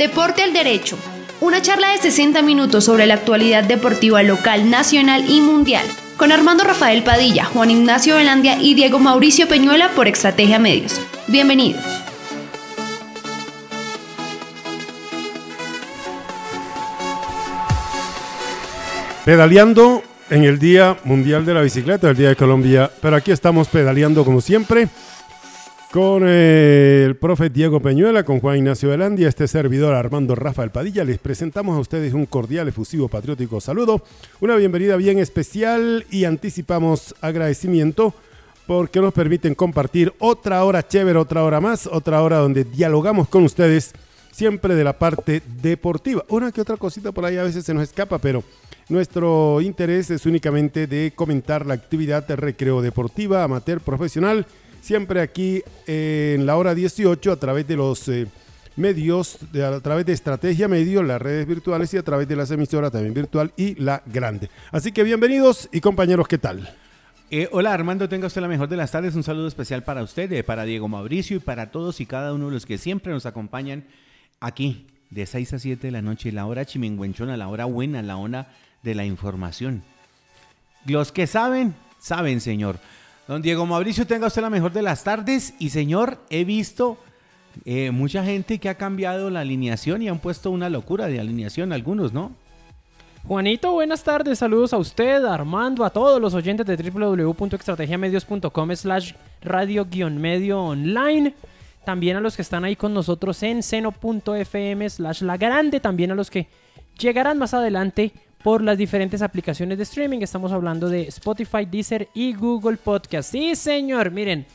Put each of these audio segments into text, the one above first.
Deporte al Derecho. Una charla de 60 minutos sobre la actualidad deportiva local, nacional y mundial. Con Armando Rafael Padilla, Juan Ignacio Velandia y Diego Mauricio Peñuela por Estrategia Medios. Bienvenidos. Pedaleando en el Día Mundial de la Bicicleta, el Día de Colombia. Pero aquí estamos pedaleando como siempre con eh, el profe Diego Peñuela, con Juan Ignacio Velandia, este servidor Armando Rafael Padilla. Les presentamos a ustedes un cordial, efusivo, patriótico saludo, una bienvenida bien especial y anticipamos agradecimiento porque nos permiten compartir otra hora chévere, otra hora más, otra hora donde dialogamos con ustedes siempre de la parte deportiva. Una que otra cosita por ahí a veces se nos escapa, pero nuestro interés es únicamente de comentar la actividad de recreo deportiva, amateur, profesional, siempre aquí en la hora 18 a través de los eh, medios, a través de Estrategia Medio, las redes virtuales y a través de las emisoras también virtual y la grande. Así que bienvenidos y compañeros, ¿qué tal? Eh, hola Armando, tenga usted la mejor de las tardes. Un saludo especial para usted, eh, para Diego Mauricio y para todos y cada uno de los que siempre nos acompañan aquí de 6 a 7 de la noche, la hora chimenguenchona, la hora buena, la hora de la información. Los que saben, saben, señor. Don Diego Mauricio, tenga usted la mejor de las tardes. Y señor, he visto eh, mucha gente que ha cambiado la alineación y han puesto una locura de alineación, algunos, ¿no? Juanito, buenas tardes, saludos a usted, Armando, a todos los oyentes de www.estrategiamedios.com slash radio-medio online, también a los que están ahí con nosotros en seno.fm slash la grande, también a los que llegarán más adelante por las diferentes aplicaciones de streaming, estamos hablando de Spotify, Deezer y Google Podcast. Sí, señor, miren,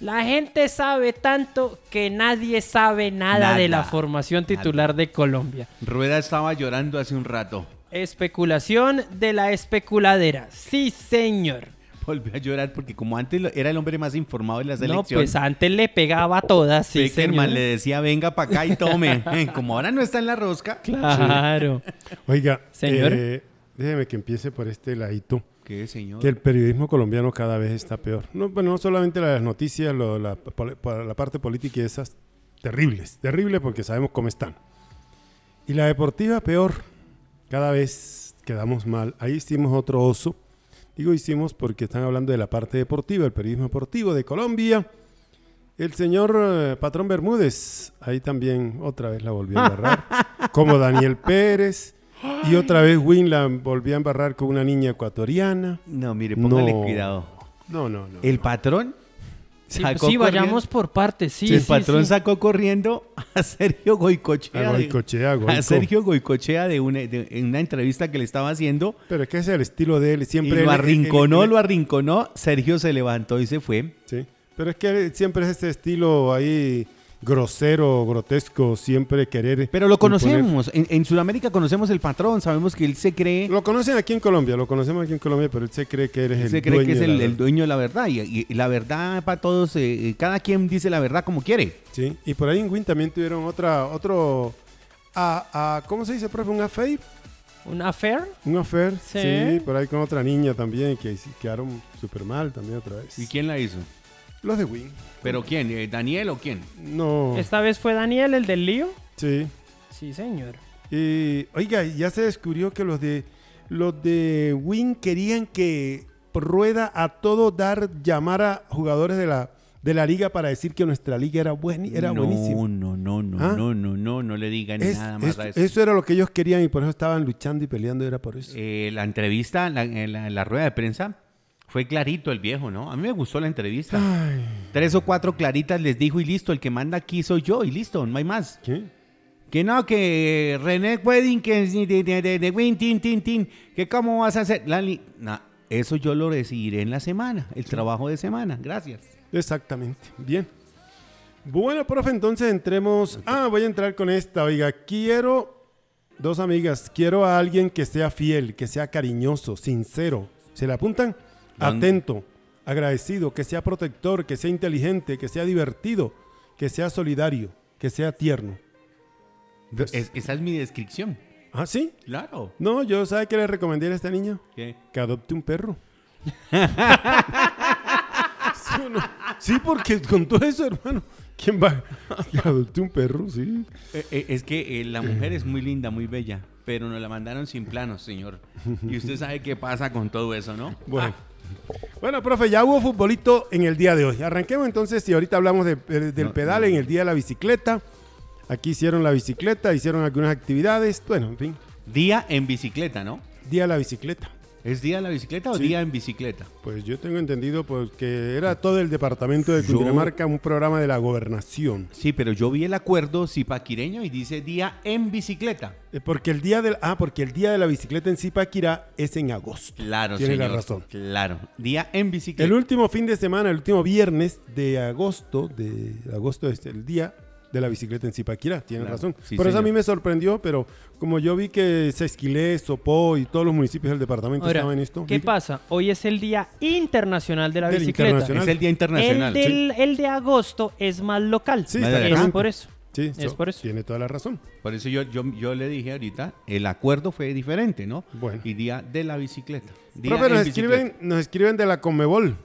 la gente sabe tanto que nadie sabe nada, de la formación titular de Colombia. Rueda estaba llorando hace un rato. Especulación de la especuladera. Sí, señor. Volvió a llorar porque como antes lo- era el hombre más informado de la selección. No, pues antes le pegaba a todas, sí, Peckerman señor. le decía, venga para acá y tome. como ahora no está en la rosca. Claro. Oiga, Señor. eh, déjeme que empiece por este ladito. ¿Qué, señor? Que el periodismo colombiano cada vez está peor. No, bueno, no solamente las noticias, lo- la, la parte política y esas terribles, terribles porque sabemos cómo están. Y la deportiva peor. Cada vez quedamos mal. Ahí hicimos otro oso. Digo hicimos porque están hablando de la parte deportiva, el periodismo deportivo de Colombia. El señor eh, Patrón Bermúdez, ahí también otra vez la volvió a embarrar. como Daniel Pérez. Y otra vez Win la volvió a embarrar con una niña ecuatoriana. No, mire, póngale No. cuidado. No, no, no. El patrón Sí, sacó sí, vayamos por partes, sí. el sí, patrón sí. sacó corriendo a Sergio Goicochea. A de- Goicochea, Goico. a Sergio Goicochea de una, de- en una entrevista que le estaba haciendo. Pero es que ese es el estilo de él. Siempre y él- lo él- arrinconó, él- lo arrinconó. Sergio se levantó y se fue. Sí. Pero es que él siempre es ese estilo ahí grosero, grotesco, siempre querer. Pero lo conocemos. En, en Sudamérica conocemos el patrón. Sabemos que él se cree. Lo conocen aquí en Colombia, lo conocemos aquí en Colombia, pero él se cree que él es Él el se cree dueño que es de la el, dueño de la verdad. Y, y- y la verdad para todos, eh, eh, cada quien dice la verdad como quiere. Sí. Y por ahí en Win también tuvieron otra, otro, a, a- ¿cómo se dice, profe? Un affair. ¿Un affair? Un affair, sí. Sí. por ahí con otra niña también, que quedaron súper mal también otra vez. ¿Y quién la hizo? Los de Win. ¿Pero quién? Eh, ¿Daniel o quién? No. ¿Esta vez fue Daniel el del lío? Sí. Sí, señor. Y, oiga, ya se descubrió que los de los de Win querían que Rueda a todo dar llamar a jugadores de la de la liga para decir que nuestra liga era buena, era no, buenísima. No, no, no, ¿Ah? no, no, no, no le digan Es- nada más es- a eso. eso era lo que ellos querían y por eso estaban luchando y peleando, era por eso. Eh, la entrevista, la, en la rueda de prensa, fue clarito el viejo, ¿no? A mí me gustó la entrevista. Tres o cuatro claritas les dijo y listo, el que manda aquí soy yo y listo, no hay más. ¿Qué? Que no, que René Wedding, que de, de, de, de Win, tin, tin, tin, que cómo vas a hacer. Lali, nah, eso yo lo decidiré en la semana, el trabajo de semana. Gracias. Exactamente. Bien. Bueno, profe, entonces entremos. Ah, voy a entrar con esta. Oiga, quiero dos amigas. Quiero a alguien que sea fiel, que sea cariñoso, sincero. ¿Se le apuntan? Atento, agradecido, que sea protector, que sea inteligente, que sea divertido, que sea solidario, que sea tierno. Es- esa es mi descripción. ¿Ah, sí? Claro. No, yo, ¿sabe qué le recomendé a este niño? ¿Qué? Que adopte un perro. Sí. No, no. Sí, porque con todo eso, hermano, ¿quién va? Adopté un perro, sí. Eh, eh, es que eh, la mujer es muy linda, muy bella, pero nos la mandaron sin planos, señor. Y usted sabe qué pasa con todo eso, ¿no? Bueno. Bueno, profe, ya hubo futbolito en el día de hoy. Arranquemos entonces y ahorita hablamos de- de- del No, pedal no. en el día de la bicicleta. Aquí hicieron la bicicleta, hicieron algunas actividades. Bueno, en fin, Día en bicicleta, ¿no? día de la bicicleta. ¿Es día de la bicicleta o Sí. día en bicicleta? Pues yo tengo entendido pues, que era todo el departamento de Yo- Cundinamarca, un programa de la gobernación. Sí, pero yo vi el acuerdo zipaquireño y dice día en bicicleta. Eh, Porque el día del ah, porque el día de la bicicleta en Zipaquirá es en agosto. Claro, Tiene la razón. Claro. Día en bicicleta. El último fin de semana, el último viernes de agosto, de agosto es el día de la bicicleta en Zipaquirá, tiene Claro, razón. sí, Por eso a mí me sorprendió, pero como yo vi que Sesquilé, Sopó y todos los municipios del departamento Ahora, estaban en esto. ¿qué pasa? Hoy es el Día Internacional de la Del Bicicleta. internacional. es el día internacional. El, del- el de agosto es más local. Sí, es por eso. Sí, es so- por eso. Tiene toda la razón. Por eso yo, yo, yo le dije ahorita, el acuerdo fue diferente, ¿no? Bueno. Y día de la bicicleta. Día Profe, nos bicicleta. escriben, nos escriben de la Conmebol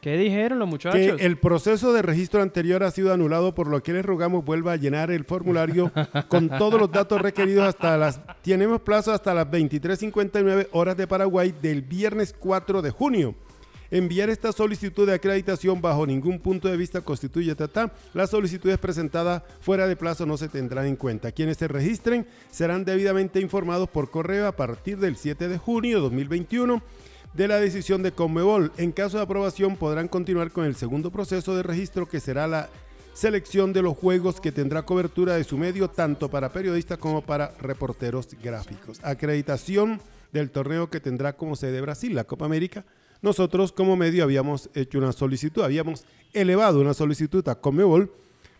¿Qué dijeron los que muchachos? el proceso de registro anterior ha sido anulado, por lo que les rogamos vuelva a llenar el formulario con todos los datos requeridos hasta las... Tenemos plazo hasta las 23.59 horas de Paraguay del viernes 4 de junio. Enviar esta solicitud de acreditación bajo ningún punto de vista constituye tata. Las solicitudes presentadas fuera de plazo no se tendrán en cuenta. Quienes se registren serán debidamente informados por correo a partir del 7 de junio de 2021 de la decisión de Conmebol. En caso de aprobación podrán continuar con el segundo proceso de registro que será la selección de los juegos que tendrá cobertura de su medio tanto para periodistas como para reporteros gráficos. Acreditación del torneo que tendrá como sede Brasil, la Copa América. Nosotros como medio habíamos hecho una solicitud, habíamos elevado una solicitud a Conmebol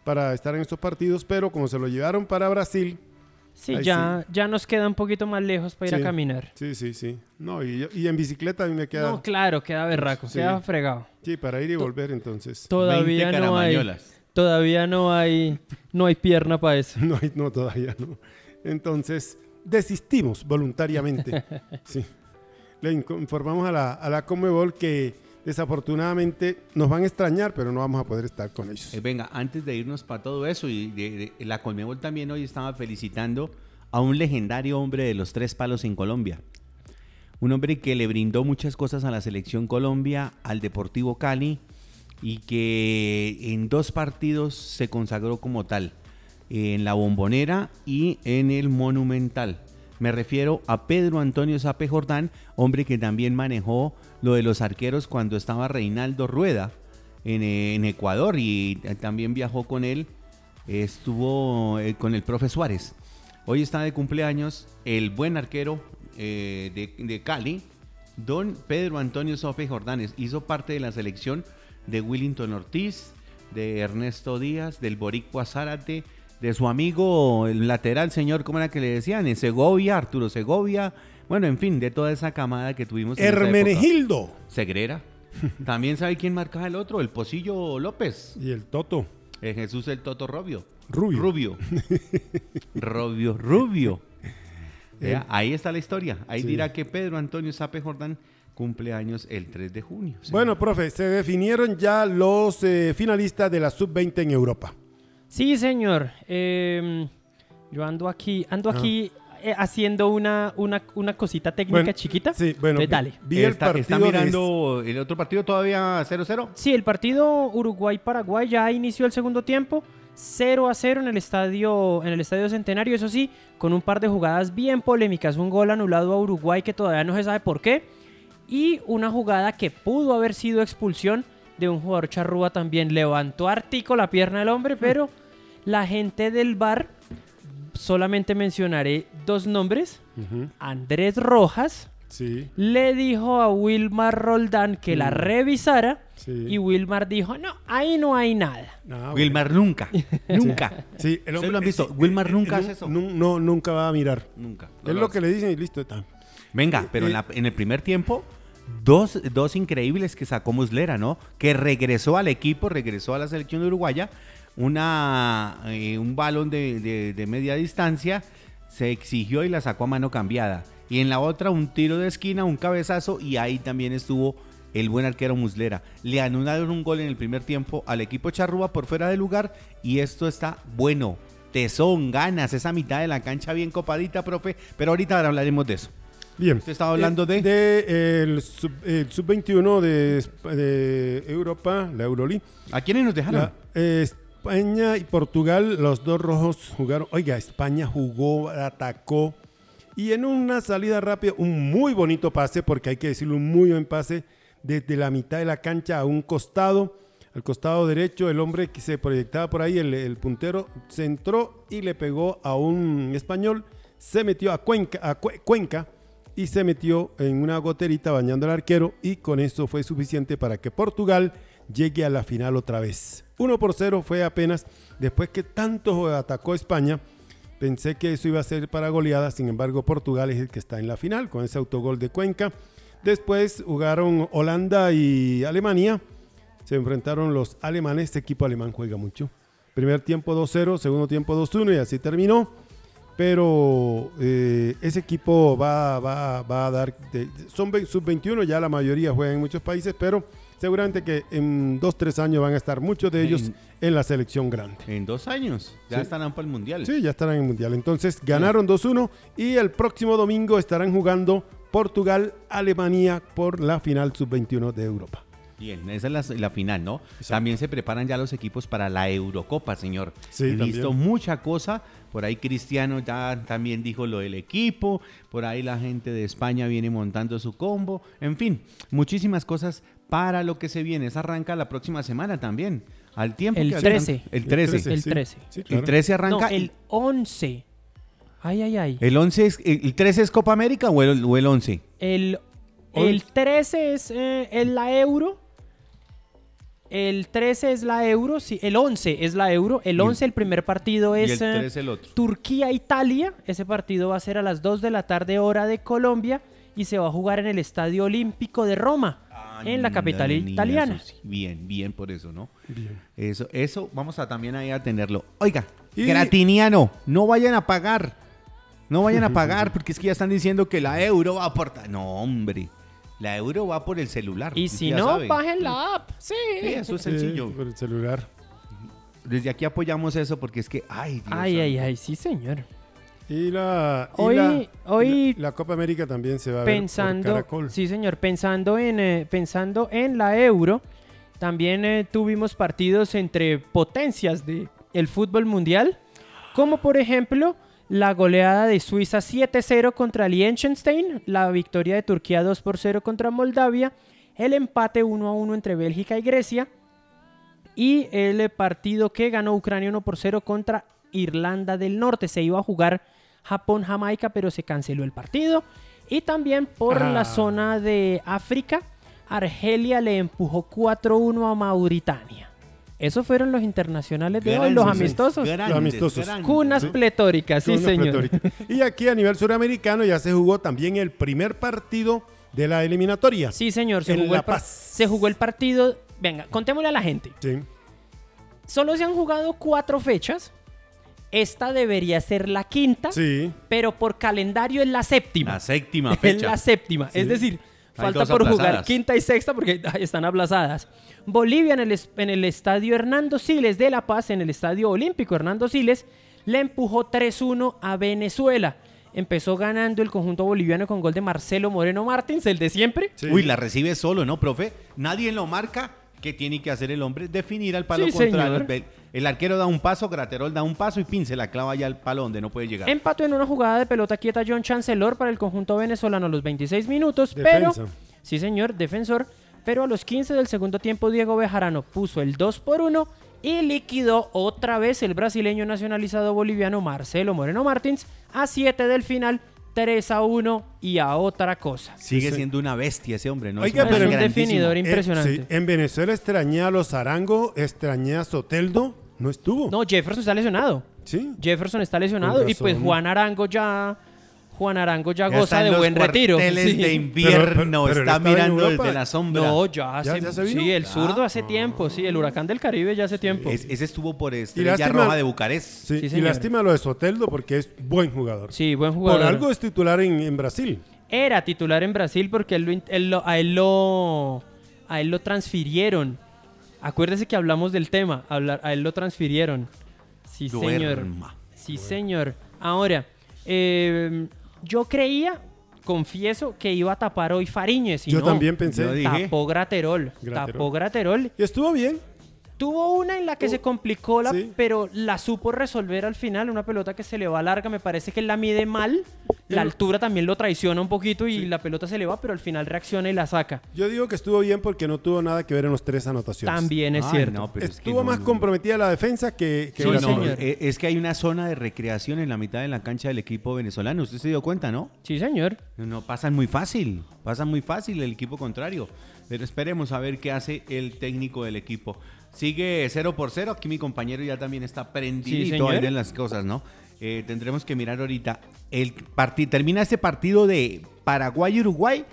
para estar en estos partidos, pero como se lo llevaron para Brasil, sí, ya, ya nos queda un poquito más lejos para ir Sí. a caminar. sí, sí, sí. No, y, yo- y en bicicleta a mí me queda... No, claro, queda berraco, Sí. queda fregado. Sí, para ir y volver entonces. Todavía 20 no hay, caramañolas. todavía no hay, no hay pierna para eso. No, hay- no, todavía no. Entonces, desistimos voluntariamente. Sí. Le informamos a la, a la Comebol que desafortunadamente nos van a extrañar, pero no vamos a poder estar con ellos. Eh, venga, antes de irnos para todo eso, y de- la Colmebol también hoy estaba felicitando a un legendario hombre de los tres palos en Colombia. Un hombre que le brindó muchas cosas a la selección Colombia, al Deportivo Cali, y que en dos partidos se consagró como tal, en la Bombonera y en el Monumental. Me refiero a Pedro Antonio Sape Jordán, hombre que también manejó lo de los arqueros cuando estaba Reinaldo Rueda en, eh, Ecuador y eh, también viajó con él, estuvo eh, con el profe Suárez. Hoy está de cumpleaños el buen arquero de, de Cali, don Pedro Antonio Sope Jordanes. Hizo parte de la selección de Willington Ortiz, de Ernesto Díaz, del Boricua Zárate, de su amigo el lateral, señor, ¿cómo era que le decían? En Segovia, Arturo Segovia. Bueno, en fin, de toda esa camada que tuvimos. en. Hermenegildo Segrera. También sabe quién marcaba el otro, el Pocillo López. y el Toto Eh, Jesús el Toto Rubio. Rubio. Rubio. Rubio, Rubio. Eh, ahí está la historia. Ahí sí. dirá que Pedro Antonio Sape Jordán cumple años el 3 de junio. Bueno, profe, se definieron ya los eh, finalistas de la Sub-20 en Europa. Sí, señor. Eh, yo ando aquí, ando aquí eh, haciendo una, una, una cosita técnica Bueno, chiquita. Sí, bueno, Entonces, dale. vi el está, partido está de- mirando el otro partido todavía 0-0. Sí, el partido Uruguay-Paraguay ya inició el segundo tiempo. 0 a 0 en el estadio en el estadio Centenario, eso sí, con un par de jugadas bien polémicas, un gol anulado a Uruguay que todavía no se sabe por qué y una jugada que pudo haber sido expulsión de un jugador charrúa también levantó artico la pierna del hombre, pero la gente del bar solamente mencionaré dos nombres, Andrés Rojas Sí, le dijo a Wilmar Roldán que la Mm. revisara sí. y Wilmar dijo, no, ahí no hay nada. Ah, bueno. Wilmar nunca. nunca. Sí, el ¿Ustedes lo han visto? Wilmar eh, nunca eh, hace eso. No, nunca va a mirar. Nunca. es lo que le dicen y listo. está. Venga, pero en, la- en el primer tiempo, dos, dos increíbles que sacó Muslera, ¿no? Que regresó al equipo, regresó a la selección uruguaya, una, eh, un balón de, de- media distancia, se exigió y la sacó a mano cambiada. Y en la otra, un tiro de esquina, un cabezazo, y ahí también estuvo el buen arquero Muslera. Le anularon un gol en el primer tiempo al equipo Charrúa por fuera de lugar y esto está bueno. Tesón, ganas, esa mitad de la cancha bien copadita, profe, pero ahorita hablaremos de eso. Bien. Usted estaba hablando de- de el sub- el sub-21 de, Esp- de Europa, la Euroleague. ¿A quiénes nos dejaron? La- eh, España y Portugal, los dos rojos jugaron. Oiga, España jugó, atacó. Y en una salida rápida, un muy bonito pase, porque hay que decirlo, un muy buen pase, desde la mitad de la cancha a un costado. Al costado derecho, el hombre que se proyectaba por ahí, el, el puntero, se entró y le pegó a un español. Se metió a Cuenca, a Cue- Cuenca y se metió en una goterita bañando al arquero y con eso fue suficiente para que Portugal llegue a la final otra vez. 1 por 0 fue apenas después que tanto atacó España. Pensé que eso iba a ser para goleada, sin embargo Portugal es el que está en la final con ese autogol de Cuenca. Después jugaron Holanda y Alemania. Se enfrentaron los alemanes, este equipo alemán juega mucho. Primer tiempo 2-0, segundo tiempo 2-1 y así terminó pero eh, ese equipo va, va- va a dar, de- son ve- sub-21, ya la mayoría juegan en muchos países, pero seguramente que en dos, tres años van a estar muchos de ellos En- en la selección grande. En dos años. Ya Sí. estarán para el Mundial. Sí, ya estarán en el Mundial. Entonces ganaron 2-1 y el próximo domingo estarán jugando Portugal, Alemania por la final sub-21 de Europa. Bien, esa es la, la final, ¿no? También se preparan ya los equipos para la Eurocopa, señor. Sí, He visto también. mucha cosa. Por ahí Cristiano ya también dijo lo del equipo. Por ahí la gente de España viene montando su combo. En fin, muchísimas cosas para lo que se viene. Esa arranca la próxima semana también. Al tiempo El que 13. El 13. El sí. 13. Sí, El claro. 13 No, arranca. el 11. Ay, ay, ay. ¿El 11 es, el, el 13 es Copa América o el, o el 11? El, el 13 es, eh, es la euro. El 13 es la euro. Sí, el 11 es la euro. El Y- 11, el primer partido es eh, 13 el otro. Turquía-Italia. Ese partido va a ser a las 2 de la tarde, hora de Colombia. Y se va a jugar en el Estadio Olímpico de Roma, en la capital niña, italiana. eso. Bien, bien por eso, ¿no? Bien. Eso, eso vamos a también ahí a tenerlo. Oiga, Y- Gratiniano, no vayan a pagar. No vayan a pagar porque es que ya están diciendo que la euro va a aportar. No, hombre. La euro va por el celular. Y si no, sabe. bajen la app. Sí. Sí, eso es Sí, sencillo. por el celular. Desde aquí apoyamos eso porque es que, ay, Dios Ay, ay, santo. ay, sí, señor. Y la, y Hoy- la- hoy- la, la Copa América también se va a ver por Caracol. sí señor, pensando en, eh, pensando en la Euro, también eh, tuvimos partidos entre potencias de el fútbol mundial, como por ejemplo la goleada de Suiza 7-0 contra Liechtenstein, la victoria de Turquía 2 por 0 contra Moldavia, el empate 1-1 entre Bélgica y Grecia y el partido que ganó Ucrania 1 por 0 contra Irlanda del Norte. Se iba a jugar Japón-Jamaica, pero se canceló el partido. Y también por Ah. la zona de África, Argelia le empujó 4-1 a Mauritania. Esos fueron los internacionales de hoy, los amistosos. grandes, Los amistosos. grandes. Cunas pletóricas, sí, señor. Y aquí a nivel suramericano ya se jugó también el primer partido de la eliminatoria. Sí, señor. Se En jugó, La el Paz. se jugó el partido. Venga, contémosle a la gente. Sí. Solo se han jugado cuatro fechas. Esta debería ser la quinta, Sí. pero por calendario es la séptima. La séptima Es fecha. la séptima. Sí. Es decir, falta por jugar quinta y sexta porque están aplazadas. Bolivia en el, en el estadio Hernando Siles de La Paz, en el estadio olímpico Hernando Siles, le empujó 3-1 a Venezuela. Empezó ganando el conjunto boliviano con gol de Marcelo Moreno Martins, el de siempre. Sí. Uy, la recibe solo, ¿no, profe? Nadie lo marca. ¿Qué tiene que hacer el hombre? Definir al palo Sí, contrario. señor. El, arquero da un paso, Graterol da un paso y Pin se la clava ya al palo donde no puede llegar. Empató en una jugada de pelota quieta John Chancellor para el conjunto venezolano a los 26 minutos, Defensa. pero sí señor, defensor, pero a los 15 del segundo tiempo Diego Bejarano puso el 2 por 1 y liquidó otra vez el brasileño nacionalizado boliviano Marcelo Moreno Martins a 7 del final, 3 a 1 y a otra cosa. Sigue Sí, siendo una bestia ese hombre, ¿no? Oiga, un pero- Es un grandísimo. definidor Eh, impresionante. sí, En Venezuela extrañé a los Arango, extrañé a Soteldo. No estuvo. No, Jefferson está lesionado. Sí. Jefferson está lesionado y pues. Juan Arango ya Juan Arango ya, Ya goza de los buen retiro. Sí. de invierno, Pero- pero- pero él está mirando desde la sombra. No, ya, ¿Ya- se, ya se vino? Sí, el zurdo hace tiempo, sí, el huracán del Caribe ya hace tiempo. Es- ese estuvo por Estrella lástima- Roja de Bucarest. Sí, Sí, y lástima lo de Soteldo porque es buen jugador. Sí, buen jugador. Por algo es titular en, en Brasil. Era titular en Brasil porque él lo in- él lo- a él lo, a él lo transfirieron. Acuérdese que hablamos del tema, hablar, a él lo transfirieron. Sí, señor. Duerma. Sí, señor. Ahora, eh, yo creía, confieso, que iba a tapar hoy Fariñez. Y Yo no, también pensé. Yo dije- Tapó Graterol. Graterol. Tapó Graterol. Y estuvo bien. Tuvo una en la que se complicó, la, Sí. pero la supo resolver al final. Una pelota que se le va larga, me parece que la mide mal. La altura también lo traiciona un poquito y la pelota se le va, pero al final reacciona y la saca. Yo digo que estuvo bien porque no tuvo nada que ver en los tres anotaciones. También es Ay, cierto. no, pero es que Estuvo no, más no, no. comprometida la defensa que, que Sí, sola. señor. eh, es que hay una zona de recreación en la mitad de la cancha del equipo venezolano. ¿Usted se dio cuenta, no? Sí, señor. No, pasan muy fácil. Pasan muy fácil el equipo contrario. Pero esperemos a ver qué hace el técnico del equipo. Sigue 0 por 0. Aquí mi compañero ya también está prendidito señor. ahí de las cosas, ¿no? Eh, tendremos que mirar ahorita. El partido termina este partido de Paraguay-Uruguay.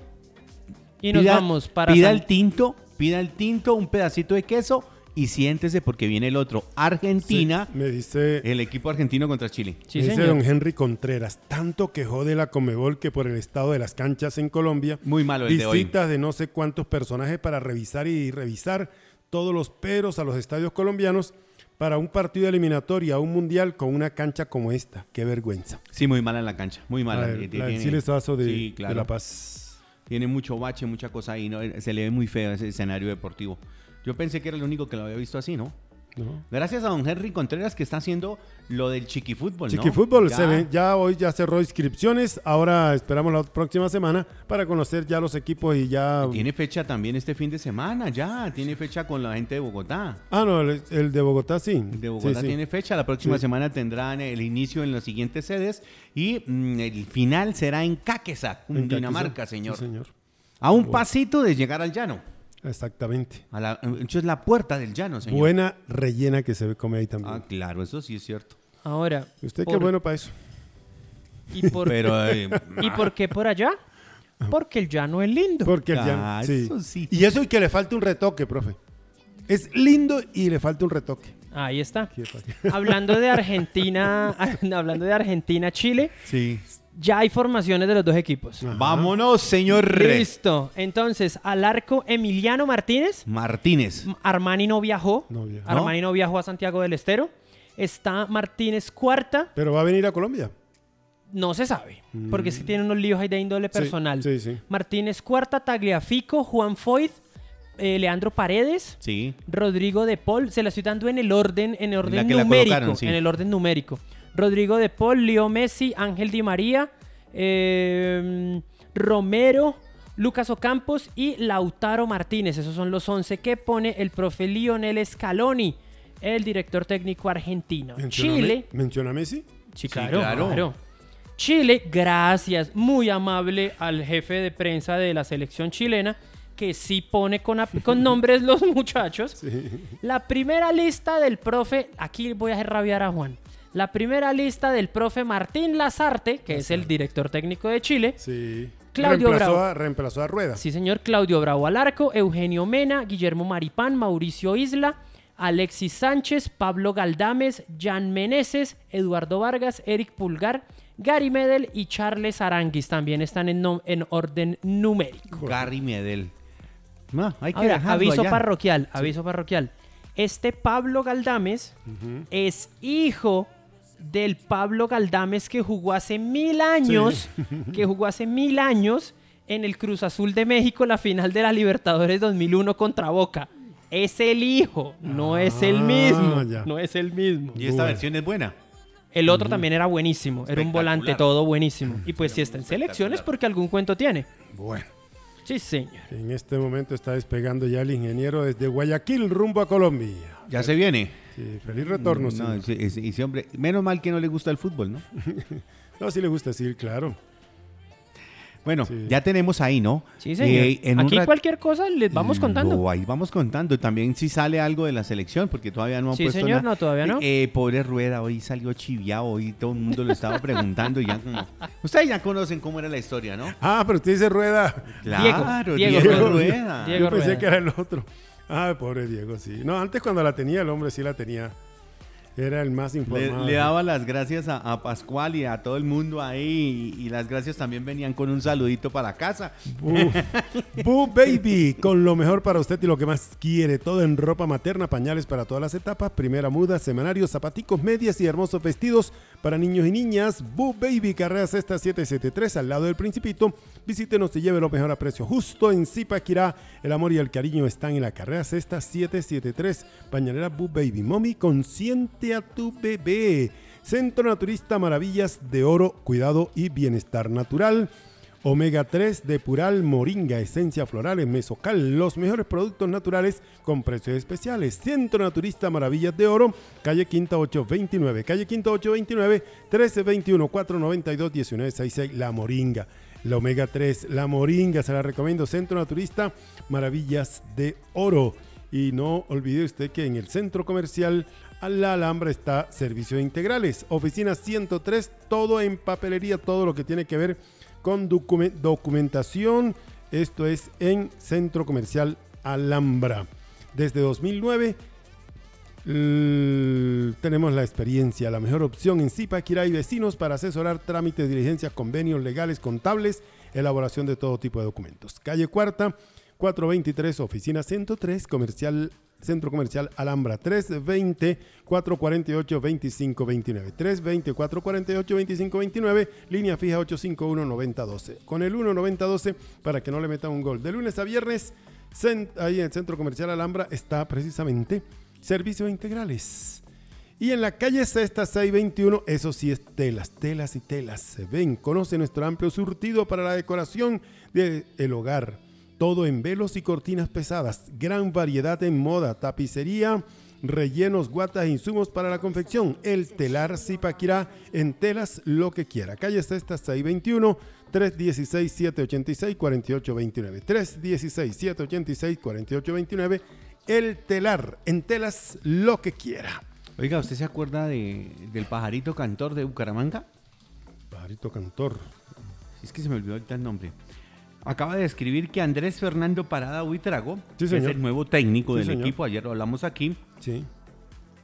Y nos Pida- vamos para Pida San- el tinto, pida el tinto, un pedacito de queso y siéntese porque viene el otro. Argentina, Me dice, el equipo argentino contra Chile. Sí, me dice señor. don Henry Contreras, tanto que jode la Comebol que por el estado de las canchas en Colombia, Muy malo el de hoy. visitas de no sé cuántos personajes para revisar y revisar todos los peros a los estadios colombianos para un partido eliminatorio a un mundial con una cancha como esta. Qué vergüenza. Sí, muy mala en la cancha. Muy mala. La, Eh, tiene- Vaso de, Sí, de claro. La Paz. Tiene mucho bache, mucha cosa ahí. ¿no? Se le ve muy feo ese escenario deportivo. Yo pensé que era el único que lo había visto así, ¿no? ¿No? Gracias a don Henry Contreras que está haciendo lo del chiquifútbol, ¿no? Chiqui Fútbol, Ya. se ya hoy ya cerró inscripciones, ahora esperamos la próxima semana para conocer ya los equipos y ya... Tiene fecha también este fin de semana, ya. Tiene fecha con la gente de Bogotá. Ah, no, el, el de Bogotá sí. El de Bogotá Sí, sí. tiene fecha. La próxima Sí. semana tendrán el inicio en las siguientes sedes. Y mm, el final será en Caquesa, En. Dinamarca, señor. Sí, señor. A un pasito de llegar al llano. Exactamente. A la, eso es la puerta del llano, señor. Buena rellena que se come ahí también. Ah, claro, eso sí es cierto. Ahora. Usted qué bueno para eso. ¿Y por, Pero eh, ¿Y por qué por allá? Porque el llano es lindo. Porque el Ah, llano- sí. eso sí. Y eso y que le falta un retoque, profe. Es lindo y le falta un retoque. Ahí está. Hablando de Argentina, hablando de Argentina, Chile, sí. Ya hay formaciones de los dos equipos. Ajá. Vámonos, señor Listo. Entonces, al arco Emiliano Martínez. Martínez. Armani no viajó. No viajó. Armani no viajó a Santiago del Estero. Está Martínez cuarta. Pero va a venir a Colombia. No se sabe. Porque es que tiene unos líos ahí de índole personal. Sí, sí. Martínez cuarta, Tagliafico, Juan Foyt, eh, Leandro Paredes, Sí. Rodrigo de Paul. Se la estoy dando en el orden, en el orden numérico. colocaron, sí. En el orden numérico. Rodrigo de Paul, Leo Messi, Ángel Di María, eh, Romero, Lucas Ocampos y Lautaro Martínez. Esos son los 11 que pone el profe Lionel Scaloni, el director técnico argentino. Menciona a Chile. Me- ¿Menciona a Messi? Sí, Sí, claro. Chile, gracias, muy amable al jefe de prensa de la selección chilena, que sí pone con, nombres los muchachos. La primera lista del profe, aquí voy a hacer rabiar a Juan. La primera lista del profe Martín Lazarte, que es el director técnico de Chile. Sí. Claudio reemplazó Bravo. A, reemplazó a Rueda. Sí, señor. Claudio Bravo al arco, Eugenio Mena, Guillermo Maripán, Mauricio Isla, Alexis Sánchez, Pablo Galdames, Jan Meneses, Eduardo Vargas, Eric Pulgar, Gary Medel y Charles Aranguis también están en, nom- en orden numérico. Gary Medel. No, hay que Ahora, dejarlo aviso allá. parroquial, aviso parroquial. Este Pablo Galdames es hijo del Pablo Galdames que jugó hace mil años, que jugó hace mil años en el Cruz Azul de México la final de la Libertadores 2001 contra Boca. Es el hijo, no es el Ah, mismo, ya. no es el mismo. Y esta versión es buena. El otro también era buenísimo, era un volante todo buenísimo. Y pues si está en selecciones porque algún cuento tiene. Bueno, Sí, señor. en este momento está despegando ya el ingeniero desde Guayaquil rumbo a Colombia. Ya se viene. Sí, feliz retorno. sí. No, ese- ese- ese hombre, menos mal que no le gusta el fútbol, ¿no? No, sí le gusta decir, claro. Bueno, Sí. ya tenemos ahí, ¿no? Sí, señor. Eh, en Aquí rat- cualquier cosa les vamos contando. Lo- ahí vamos contando. También si sale algo de la selección, porque todavía no han Sí, puesto señor, nada. no, todavía no. Eh, pobre Rueda, hoy salió chiviado, hoy todo el mundo lo estaba preguntando y ya como... Ustedes ya conocen cómo era la historia, ¿no? Ah, pero usted dice Rueda. Claro, Diego Diego, Rueda. Rueda. Diego Yo pensé Rueda. que era el otro. Ah, pobre Diego, sí. No, antes cuando la tenía el hombre sí la tenía. Era el más informado. le daba las gracias a, a Pascual y a todo el mundo ahí. Y, y las gracias también venían con un saludito para casa. Boo. Boo Baby, con lo mejor para usted y lo que más quiere. Todo en ropa materna, pañales para todas las etapas, primera muda, semanarios, zapaticos, medias y hermosos vestidos para niños y niñas. Boo Baby, carrera sexta 773 al lado del Principito. Visítenos y lleve lo mejor a precio justo en Zipaquirá. El amor y el cariño están en la carrera sexta 773. Pañalera Boo Baby. Mommy, consiente a tu bebé. Centro Naturista Maravillas de Oro, Cuidado y Bienestar Natural. Omega 3 de Pural, Moringa, Esencia Florales, Mesocal, los mejores productos naturales con precios especiales. Centro Naturista Maravillas de Oro, calle Quinta 829, calle Quinta 829, 1321 492 1966, La Moringa. La Omega 3, La Moringa, se la recomiendo. Centro Naturista Maravillas de Oro. Y no olvide usted que en el centro comercial la Alhambra está Servicios Integrales. Oficina 103, todo en papelería, todo lo que tiene que ver con documen- documentación. Esto es en Centro Comercial Alhambra. Desde 2009 l- tenemos la experiencia, la mejor opción en Zipaquirá y vecinos para asesorar trámites, diligencias, convenios legales, contables, elaboración de todo tipo de documentos. Calle Cuarta, 423, oficina 103, comercial, Centro Comercial Alhambra, 320-448-2529. 320-448-2529, línea fija 851-9012. Con el 1-9012 para que no le metan un gol. De lunes a viernes, ahí en el Centro Comercial Alhambra está precisamente Servicios Integrales. Y en la calle Sexta 621, eso sí es telas, telas y telas. Ven, conoce nuestro amplio surtido para la decoración del hogar. Todo en velos y cortinas pesadas. Gran variedad en moda, tapicería, rellenos, guatas e insumos para la confección. El telar Zipaquirá en telas lo que quiera. Calle Sexta 621, 316-786-4829. 316-786-4829. El telar en telas lo que quiera. Oiga, ¿usted se acuerda de, del pajarito cantor de Bucaramanga? Pajarito Cantor. Es que se me olvidó ahorita el nombre. Acaba de escribir que Andrés Fernando Parada Huitrago, Sí, es el nuevo técnico Sí, del señor. equipo, ayer lo hablamos aquí. Sí.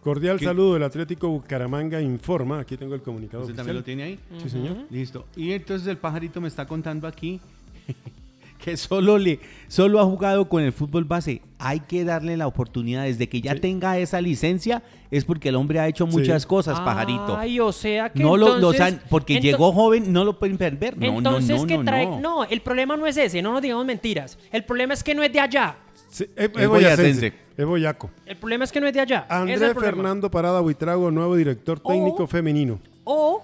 Cordial ¿Qué? saludo del Atlético Bucaramanga informa. Aquí tengo el comunicado. ¿Usted también lo tiene ahí? Sí, señor. Listo. Y entonces el pajarito me está contando aquí que solo le solo ha jugado con el fútbol base. Hay que darle la oportunidad. Desde que ya Sí. tenga esa licencia, es porque el hombre ha hecho Sí. muchas cosas, pajarito. Ay, o sea que no lo, lo entonces- saben, porque ento- llegó joven, no lo pueden perder. No, entonces no, no, que no, trae... no. No, el problema no es ese, no nos digamos mentiras. El problema es que no es de allá. Sí, es, es Es boyacense, es boyaco. El problema es que no es de allá. Andrés. Fernando Parada Buitrago, nuevo director técnico Oh. femenino. O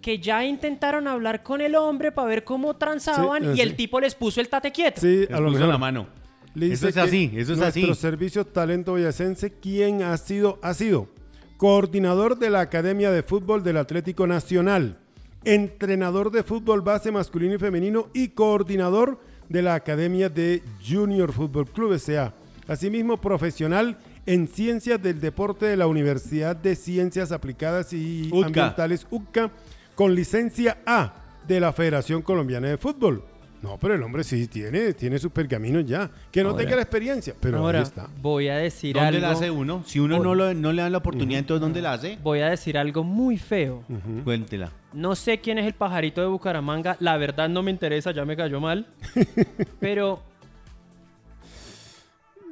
que ya intentaron hablar con el hombre para ver cómo transaban Sí, y el tipo les puso el tate quieto. Sí, Les a lo puso mejor. la mano. Le Eso es así, eso es nuestro así. servicio talento boyacense, ¿quién ha sido? Ha sido coordinador de la Academia de Fútbol del Atlético Nacional, entrenador de fútbol base masculino y femenino y coordinador de la Academia de Junior Fútbol Club S.A. Asimismo, profesional en ciencias del deporte de la Universidad de Ciencias Aplicadas y. Ambientales UCA, con licencia A de la Federación Colombiana de Fútbol. No, pero el hombre sí tiene, tiene sus pergaminos ya. Que no Ahora- tenga la experiencia, pero Ahora, ahí está. voy a decir ¿Dónde algo. la hace uno? Si uno no, lo- no le dan la oportunidad, entonces ¿dónde la hace? Voy a decir algo muy feo. Cuéntela. No sé quién es el pajarito de Bucaramanga, la verdad no me interesa, ya me cayó mal. Pero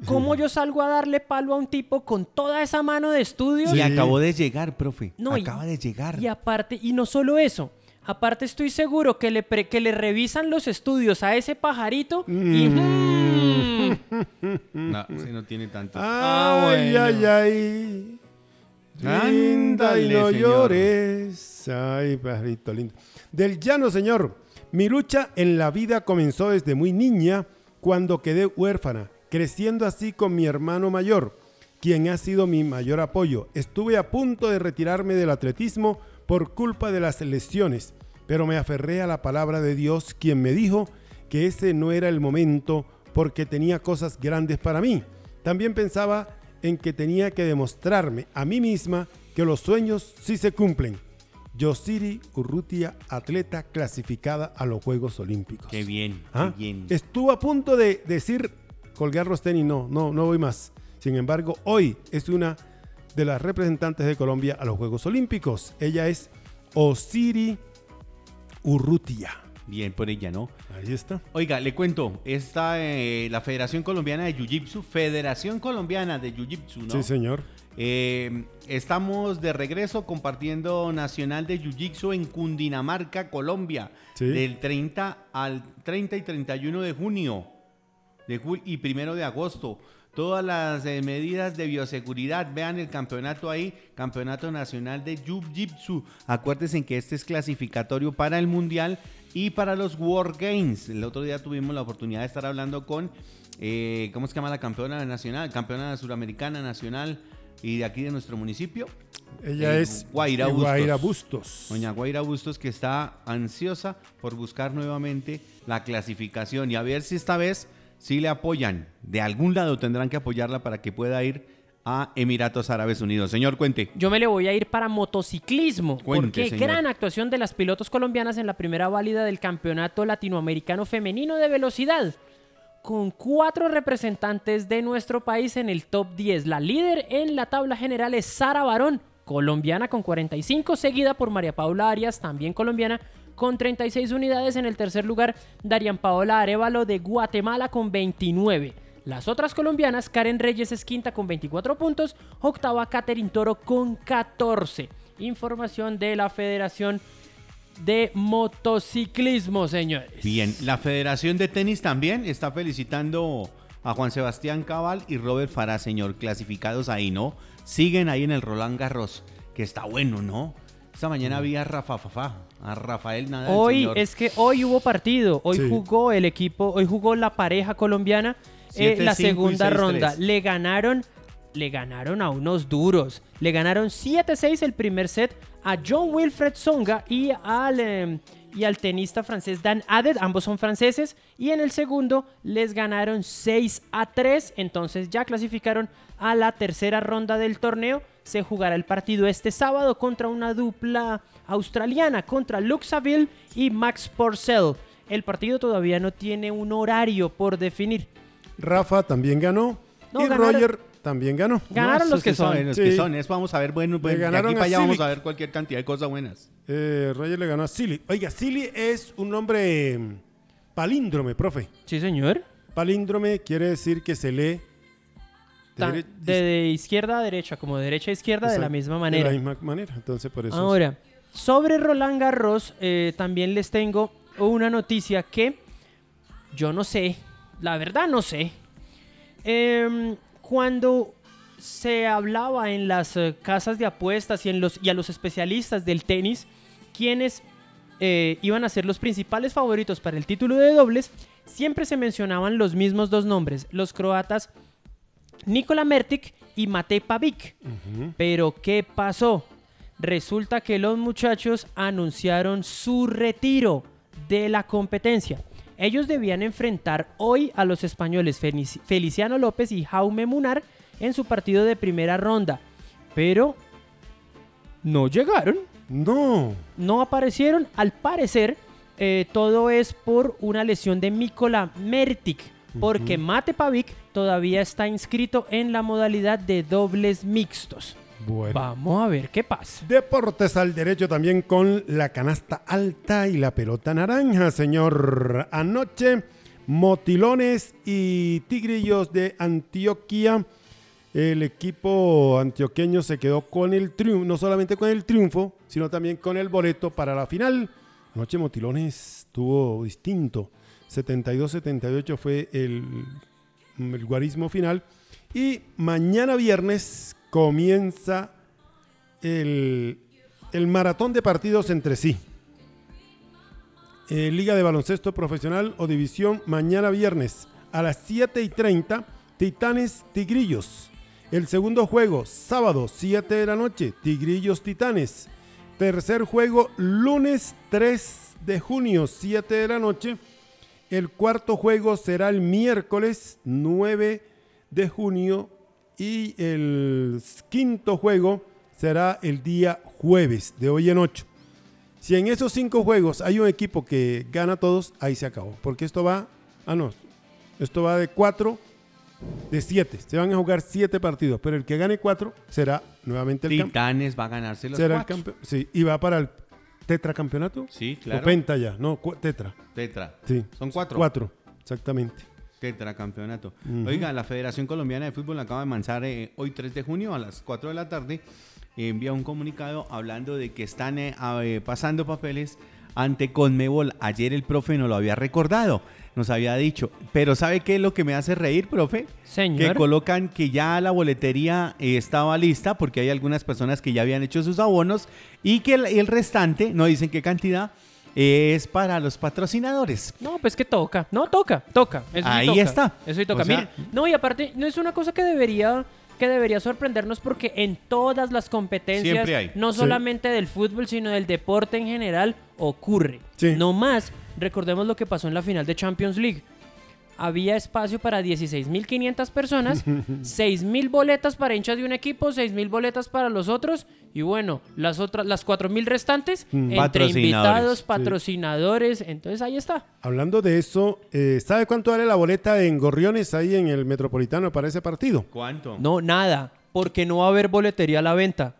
¿cómo yo salgo a darle palo a un tipo con toda esa mano de estudios? Y acabó de llegar, profe. No, y- Acaba de llegar. Y aparte, y no solo eso, aparte estoy seguro que le, pre- que le revisan los estudios a ese pajarito y... mm, No, ese no tiene tanto. Ah, Ay, bueno. ay, ay. Linda y no señor. llores. Ay, pajarito lindo. Del llano, señor. Mi lucha en la vida comenzó desde muy niña, cuando quedé huérfana, creciendo así con mi hermano mayor, quien ha sido mi mayor apoyo. Estuve a punto de retirarme del atletismo por culpa de las lesiones, pero me aferré a la palabra de Dios, quien me dijo que ese no era el momento porque tenía cosas grandes para mí. También pensaba en que tenía que demostrarme a mí misma que los sueños sí se cumplen. Yosiri Urrutia, atleta clasificada a los Juegos Olímpicos. Qué bien, ¿Ah? qué bien. Estuvo a punto de decir colgar los tenis, no, no, no voy más. Sin embargo, hoy es una de las representantes de Colombia a los Juegos Olímpicos. Ella es Osiri Urrutia. Bien por ella, ¿no? Ahí está. Oiga, le cuento, está eh, la Federación Colombiana de Jiu-Jitsu, Federación Colombiana de Jiu-Jitsu, ¿no? Sí, señor. Eh, estamos de regreso compartiendo Nacional de Jiu-Jitsu en Cundinamarca, Colombia, Sí. del 30 al 30 y 31 de junio de jul- y primero de agosto. Todas las eh, medidas de bioseguridad, vean el campeonato ahí, Campeonato Nacional de Jiu-Jitsu. Acuérdense que este es clasificatorio para el Mundial y para los World Games. El otro día tuvimos la oportunidad de estar hablando con, eh, ¿cómo se llama la campeona nacional? Campeona suramericana nacional y de aquí de nuestro municipio. Ella Eh, es Guaira Bustos. Guaira Bustos. Doña Guaira Bustos que está ansiosa por buscar nuevamente la clasificación y a ver si esta vez sí le apoyan. De algún lado tendrán que apoyarla para que pueda ir a Emiratos Árabes Unidos. Señor, cuente. Yo me le voy a ir para motociclismo. Cuente, porque señor. gran actuación de las pilotos colombianas en la primera válida del Campeonato Latinoamericano Femenino de Velocidad. Con cuatro representantes de nuestro país en el top 10. La líder en la tabla general es Sara Barón, colombiana con 45, seguida por María Paula Arias, también colombiana, con 36 unidades. En el tercer lugar, Darian Paola Arevalo de Guatemala con 29. Las otras colombianas, Karen Reyes es quinta con 24 puntos, octava Catherine Toro con 14. Información de la Federación de Motociclismo, señores. Bien, la Federación de Tenis también está felicitando a Juan Sebastián Cabal y Robert Farah, señor, clasificados ahí, ¿no? Siguen ahí en el Roland Garros, que está bueno, ¿no? Esta mañana vi a Rafa Fafá, a Rafael Nadal. Hoy señor. es que hoy hubo partido, hoy Sí. jugó el equipo, hoy jugó la pareja colombiana eh, 7-5 la y segunda 6-3. ronda. Le ganaron, le ganaron a unos duros. Le ganaron 7-6 el primer set a John Wilfred Songa y al eh, y al tenista francés Dan Adet, ambos son franceses, y en el segundo les ganaron 6 a 3, entonces ya clasificaron a la tercera ronda del torneo. Se jugará el partido este sábado contra una dupla australiana, contra Luxaville y Max Porcel. El partido todavía no tiene un horario por definir. Rafa también ganó. No, y ganaron- Roger también ganó. Ganaron No, los que esos son. Los Sí. que son, es, vamos a ver, bueno, bueno de ganaron aquí para allá vamos a ver cualquier cantidad de cosas buenas. Eh, Roger le ganó a Silly. Oiga, Silly es un nombre mm, palíndrome, profe. Sí, señor. Palíndrome quiere decir que se lee de De, de izquierda a derecha, como de derecha a izquierda, de la misma manera. De la misma manera. Entonces, por eso. es- Ahora, sobre Roland Garros, eh, también les tengo una noticia que yo no sé, la verdad no sé. Em, cuando se hablaba en las eh, casas de apuestas y, en los, y a los especialistas del tenis, quienes eh, iban a ser los principales favoritos para el título de dobles, siempre se mencionaban los mismos dos nombres, los croatas Nikola Mertic y Matej Pavic. Pero ¿qué pasó? Resulta que los muchachos anunciaron su retiro de la competencia. Ellos debían enfrentar hoy a los españoles Felici- Feliciano López y Jaume Munar en su partido de primera ronda. Pero no llegaron, No. no aparecieron. Al parecer, eh, todo es por una lesión de Mikola Mertic. Porque Mate Pavic todavía está inscrito en la modalidad de dobles mixtos. Bueno. Vamos a ver qué pasa. Deportes al derecho también con la canasta alta y la pelota naranja, señor. Anoche, Motilones y Tigrillos de Antioquia. El equipo antioqueño se quedó con el triunfo, no solamente con el triunfo, sino también con el boleto para la final. Anoche Motilones estuvo distinto. 72-78 fue el, el guarismo final. Y mañana viernes comienza el, el maratón de partidos entre sí. Eh, Liga de Baloncesto Profesional o División mañana viernes a las 7 y 30, Titanes Tigrillos. El segundo juego, sábado 7 de la noche, Tigrillos Titanes. Tercer juego, lunes 3 de junio, 7 de la noche. El cuarto juego será el miércoles 9 de junio y el quinto juego será el día jueves, de hoy en 8. Si en esos cinco juegos hay un equipo que gana todos, ahí se acabó. Porque esto va, ah no, esto va de 4 De siete. Se van a jugar siete partidos, pero el que gane cuatro será nuevamente el campeón. Titanes va a ganarse los Será el cuatro. campeón. Sí, y va para el tetracampeonato. Sí, O claro. penta ya, no, tetra. Tetra. Sí. Son cuatro. Cuatro, exactamente. Tetracampeonato. Ujú. Oiga, la Federación Colombiana de Fútbol acaba de manzar eh, hoy 3 de junio a las 4 de la tarde. eh, envía un comunicado hablando de que están eh, eh, pasando papeles ante Conmebol. Ayer el profe nos lo había recordado, nos había dicho. Pero ¿sabe qué es lo que me hace reír, profe? Señor. Que colocan que ya la boletería eh, estaba lista porque hay algunas personas que ya habían hecho sus abonos y que el, restante, no dicen qué cantidad, es para los patrocinadores. No, pues que toca. No, toca, toca. Eso sí Ahí toca. está. Eso sí toca. O sea- Mire, no, y aparte, no es una cosa que debería que debería sorprendernos porque en todas las competencias, no Sí. solamente del fútbol, sino del deporte en general, ocurre. Sí. No más, recordemos lo que pasó en la final de Champions League. Había espacio para 16.500 personas, 6.000 boletas para hinchas de un equipo, 6.000 boletas para los otros y bueno, las otras las 4.000 restantes entre Patrocinadores. invitados, Sí. patrocinadores, entonces ahí está. Hablando de eso, eh, ¿sabe cuánto vale la boleta en Gorriones ahí en el Metropolitano para ese partido? ¿Cuánto? No, nada, porque no va a haber boletería a la venta.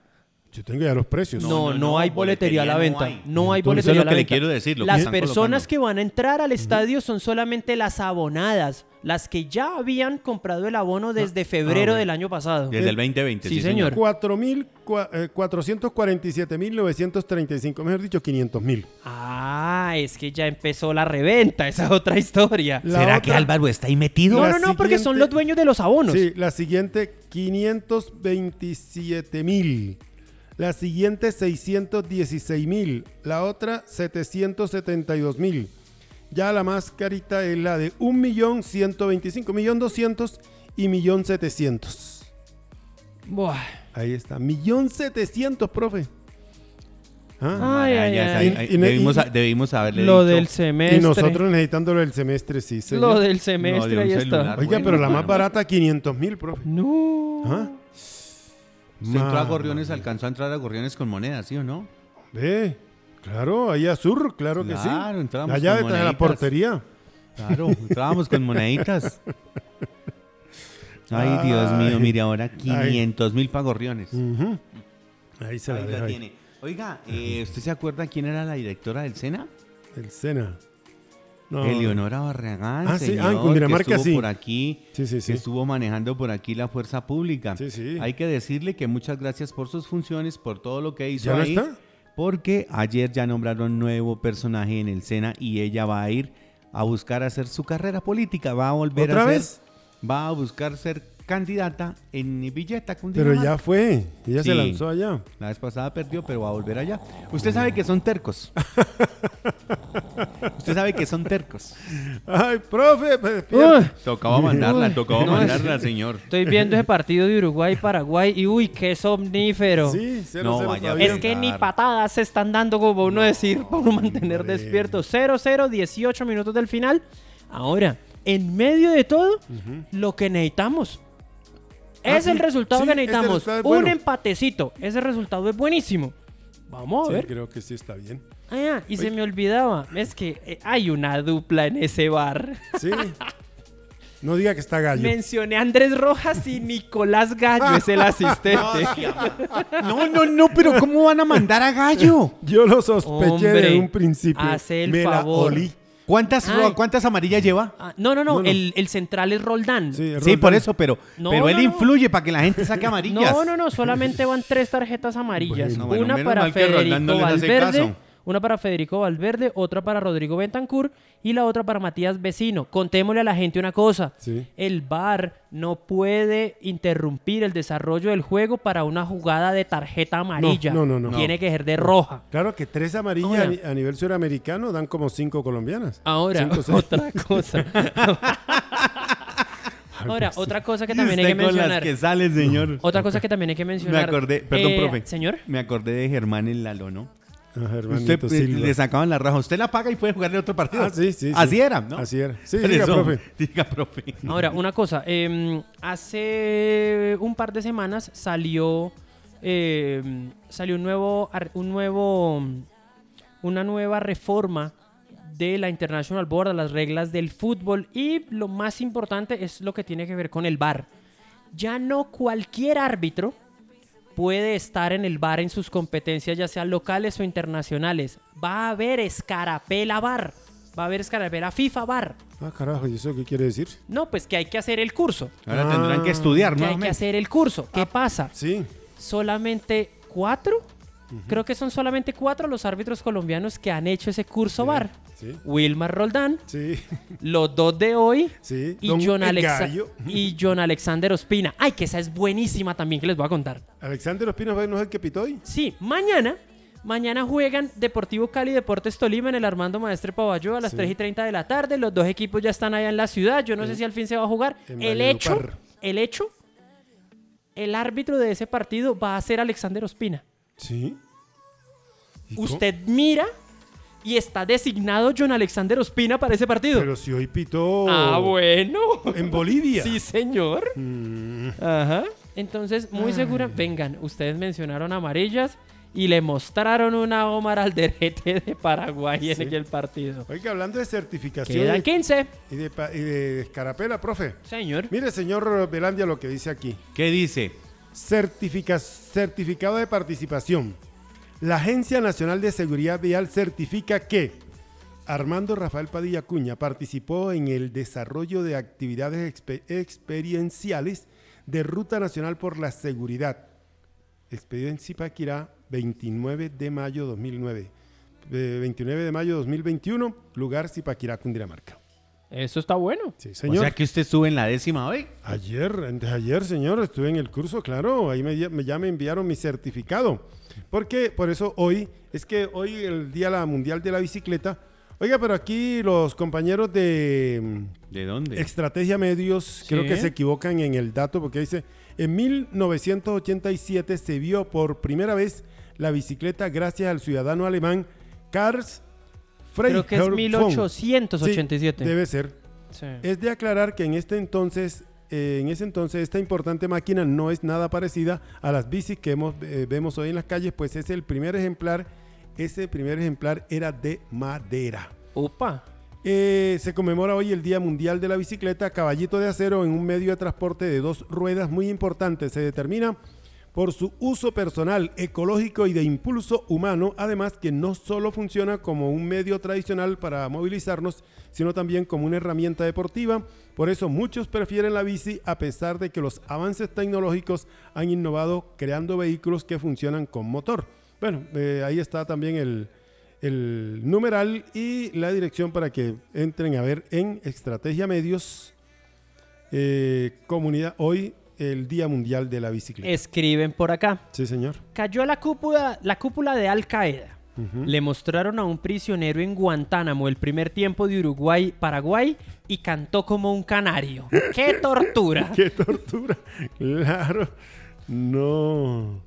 Yo tengo ya los precios. No, no, no, no, hay boletería a la boletería no venta. hay. No hay Entonces, boletería eso es a lo la que le venta. quiero decir, lo que Las personas colocando. que van a entrar al estadio son solamente las abonadas, las que ya habían comprado el abono desde febrero bueno. del año pasado. Desde el 2020, Sí, sí, señor. señor. 447.935, mejor dicho, 500.000. Ah, es que ya empezó la reventa, esa es otra historia. La ¿Será otra- que Álvaro está ahí metido? No, la no, no, porque son los dueños de los abonos. Sí, la siguiente 527.000. La siguiente 616.000. La otra 772.000. Ya la más carita es la de 1.125.000, 1.200.000 y 1.700.000. Buah. Ahí está, 1.700.000, profe. Ah, Ay, ay, ay. ahí- ahí Y- y- debimos, y- debimos haberle Lo dicho- del semestre. y nosotros necesitándolo el semestre, sí, señor. Lo del No, semestre, de un ahí celular. está. Oiga, bueno, pero la más bueno. barata, 500.000, profe. No. ¿Ah? Usted entró a Gorriones, alcanzó a entrar a Gorriones con monedas, ¿sí o no? Ve, claro, ahí a Sur, claro que sí. Claro, entramos Allá con detrás de la moneditas. portería. Claro, entrábamos con moneditas. Ay, Dios mío, Ay. mire, ahora 500 mil para Gorriones. Ujú. Ahí se la Ahí deja la ahí. tiene. Oiga, eh, ¿usted se acuerda quién era la directora del SENA? El Sena. No. Eleonora Barragán, Ah, sí, ah, en señor, Cundinamarca que estuvo sí. por aquí, Sí, que estuvo manejando por aquí la fuerza pública. Sí, sí. Hay que decirle que muchas gracias por sus funciones, por todo lo que hizo ¿Ya no ahí. está? Porque ayer ya nombraron nuevo personaje en el SENA y ella va a ir a buscar hacer su carrera política. Va a volver ¿Otra a ser, vez? va a buscar ser candidata en Villeta, Pero Cundinamarca. ya fue. Ella se lanzó allá. La vez pasada perdió, pero va a volver allá. Usted sabe que son tercos. Usted sabe que son tercos. Ay, profe, pues, Tocaba mandarla, tocaba no, mandarla, señor. estoy viendo ese partido de Uruguay-Paraguay y uy, qué somnífero. Sí, 0-0 No, vaya todavía. Es que ni patadas se están dando como uno decir para uno mantener hombre. despierto. 0-0, 18 minutos del final. Ahora, en medio de todo, lo que necesitamos. Ah, es el resultado sí, que necesitamos. resultado es Un empatecito. Ese resultado es buenísimo. Vamos a Sí, ver. creo que sí está bien. Ah, y se me olvidaba. Es que eh, hay una dupla en ese bar. Sí. No diga que está gallo. Mencioné a Andrés Rojas y Nicolás Gallo es el asistente. No, no, no, pero ¿cómo van a mandar a Gallo? Yo lo sospeché Hombre, de un principio. hace el Me favor. la olí. ¿Cuántas, Ay. ¿cuántas amarillas lleva? Ah, no, no, no, No, no. El, el central es Roldán. Sí, Sí, Roldán. por eso, pero, No, pero él no, no. influye para que la gente saque amarillas. No, no, no, solamente van tres tarjetas amarillas. Bueno, una menos para mal que Roldán Federico no les hace Valverde, caso. Una para Federico Valverde, otra para Rodrigo Bentancur y la otra para Matías Vecino. Contémosle a la gente una cosa. Sí. El VAR no puede interrumpir el desarrollo del juego para una jugada de tarjeta amarilla. no, no, no. Tiene que ser de roja. Claro que tres amarillas Ahora. a ni- a nivel suramericano dan como cinco colombianas. Ahora, Cinco, otra cosa. Ahora, otra cosa que también hay que con mencionar. las que sale, señor. Otra cosa que también hay que Me mencionar. acordé, perdón, Eh, profe. Señor. Me acordé de Germán en Lalo, ¿no? Usted eh, le sacaban la raja. Usted la paga y puede jugarle otro partido. Ah, sí, sí, sí. Así era, ¿no? Así era. Sí, diga, eso, profe. Diga, profe. Ahora, una cosa. eh, hace un par de semanas salió. eh, salió un nuevo. Un nuevo. Una nueva reforma de la International Board, a las reglas del fútbol y lo más importante es lo que tiene que ver con el VAR. Ya no cualquier árbitro puede estar en el VAR en sus competencias, ya sean locales o internacionales. Va a haber escarapela VAR. Va a haber escarapela FIFA VAR. Ah, carajo, ¿y eso qué quiere decir? No, pues que hay que hacer el curso. Ahora Ah. tendrán que estudiar, Que ¿no? hay que hacer el curso. ¿Qué pasa? Sí. Solamente cuatro. Creo que son solamente cuatro los árbitros colombianos que han hecho ese curso. Sí. Wilmar Roldán, Sí. los dos de hoy y Don John, Alexa- y John Alexander Ospina. Ay, que esa es buenísima también que les voy a contar. Alexander Ospina no es el que pitó hoy. Sí, mañana, mañana juegan Deportivo Cali y Deportes Tolima en el Armando Maestre Pavayo a las Sí. 3 y 30 de la tarde. Los dos equipos ya están allá en la ciudad. Yo no sé si al fin se va a jugar. en El hecho, el hecho, el árbitro de ese partido va a ser Alexander Ospina. Sí. Usted mira y está designado John Alexander Ospina para ese partido. Pero si hoy pitó Ah, bueno. en Bolivia. Sí, señor. Mm, Ajá. Entonces, muy segura, vengan, ustedes mencionaron amarillas y le mostraron una Omar Alderete de Paraguay Sí. en el partido. Oiga, hablando de certificación Quedan y, 15. y de, y de escarapela, profe. Señor. Mire, señor Velandia, lo que dice aquí. ¿Qué dice? Certifica- certificado de participación. La Agencia Nacional de Seguridad Vial certifica que Armando Rafael Padilla Cuña participó en el desarrollo de actividades expe- experienciales de Ruta Nacional por la Seguridad. Expediente Zipaquirá, 29 de mayo 2009. Eh, 29 de mayo 2021, lugar Zipaquirá, Cundinamarca. Eso está bueno. Sí, O señor. sea que usted estuvo en la décima hoy. Ayer, antes ayer, señor, estuve en el curso, claro, ahí me, me- ya me enviaron mi certificado. Porque, por eso hoy, es que hoy el Día la Mundial de la Bicicleta, oiga, pero aquí los compañeros de mm, ¿De dónde? Estrategia Medios creo que se equivocan en el dato porque dice, en 1987 se vio por primera vez la bicicleta gracias al ciudadano alemán Karl Creo que es Freiherr von. 1887. Sí, debe ser. Sí. Es de aclarar que en este entonces, eh, en ese entonces, esta importante máquina no es nada parecida a las bicis que hemos, eh, vemos hoy en las calles, pues es el primer ejemplar. Ese primer ejemplar era de madera. Upa. Eh, se conmemora hoy el Día Mundial de la Bicicleta, caballito de acero en un medio de transporte de dos ruedas muy importante. Se determina por su uso personal, ecológico y de impulso humano, además que no solo funciona como un medio tradicional para movilizarnos, sino también como una herramienta deportiva. Por eso muchos prefieren la bici a pesar de que los avances tecnológicos han innovado creando vehículos que funcionan con motor. Bueno, eh, ahí está también el, numeral y la dirección para que entren a ver en Estrategia Medios, eh, comunidad, hoy el Día Mundial de la Bicicleta. Escriben por acá. Sí, señor. Cayó la cúpula, la cúpula de Al Qaeda. Le mostraron a un prisionero en Guantánamo el primer tiempo de Uruguay-Paraguay y cantó como un canario. ¡Qué tortura! ¡Qué tortura! Claro. No.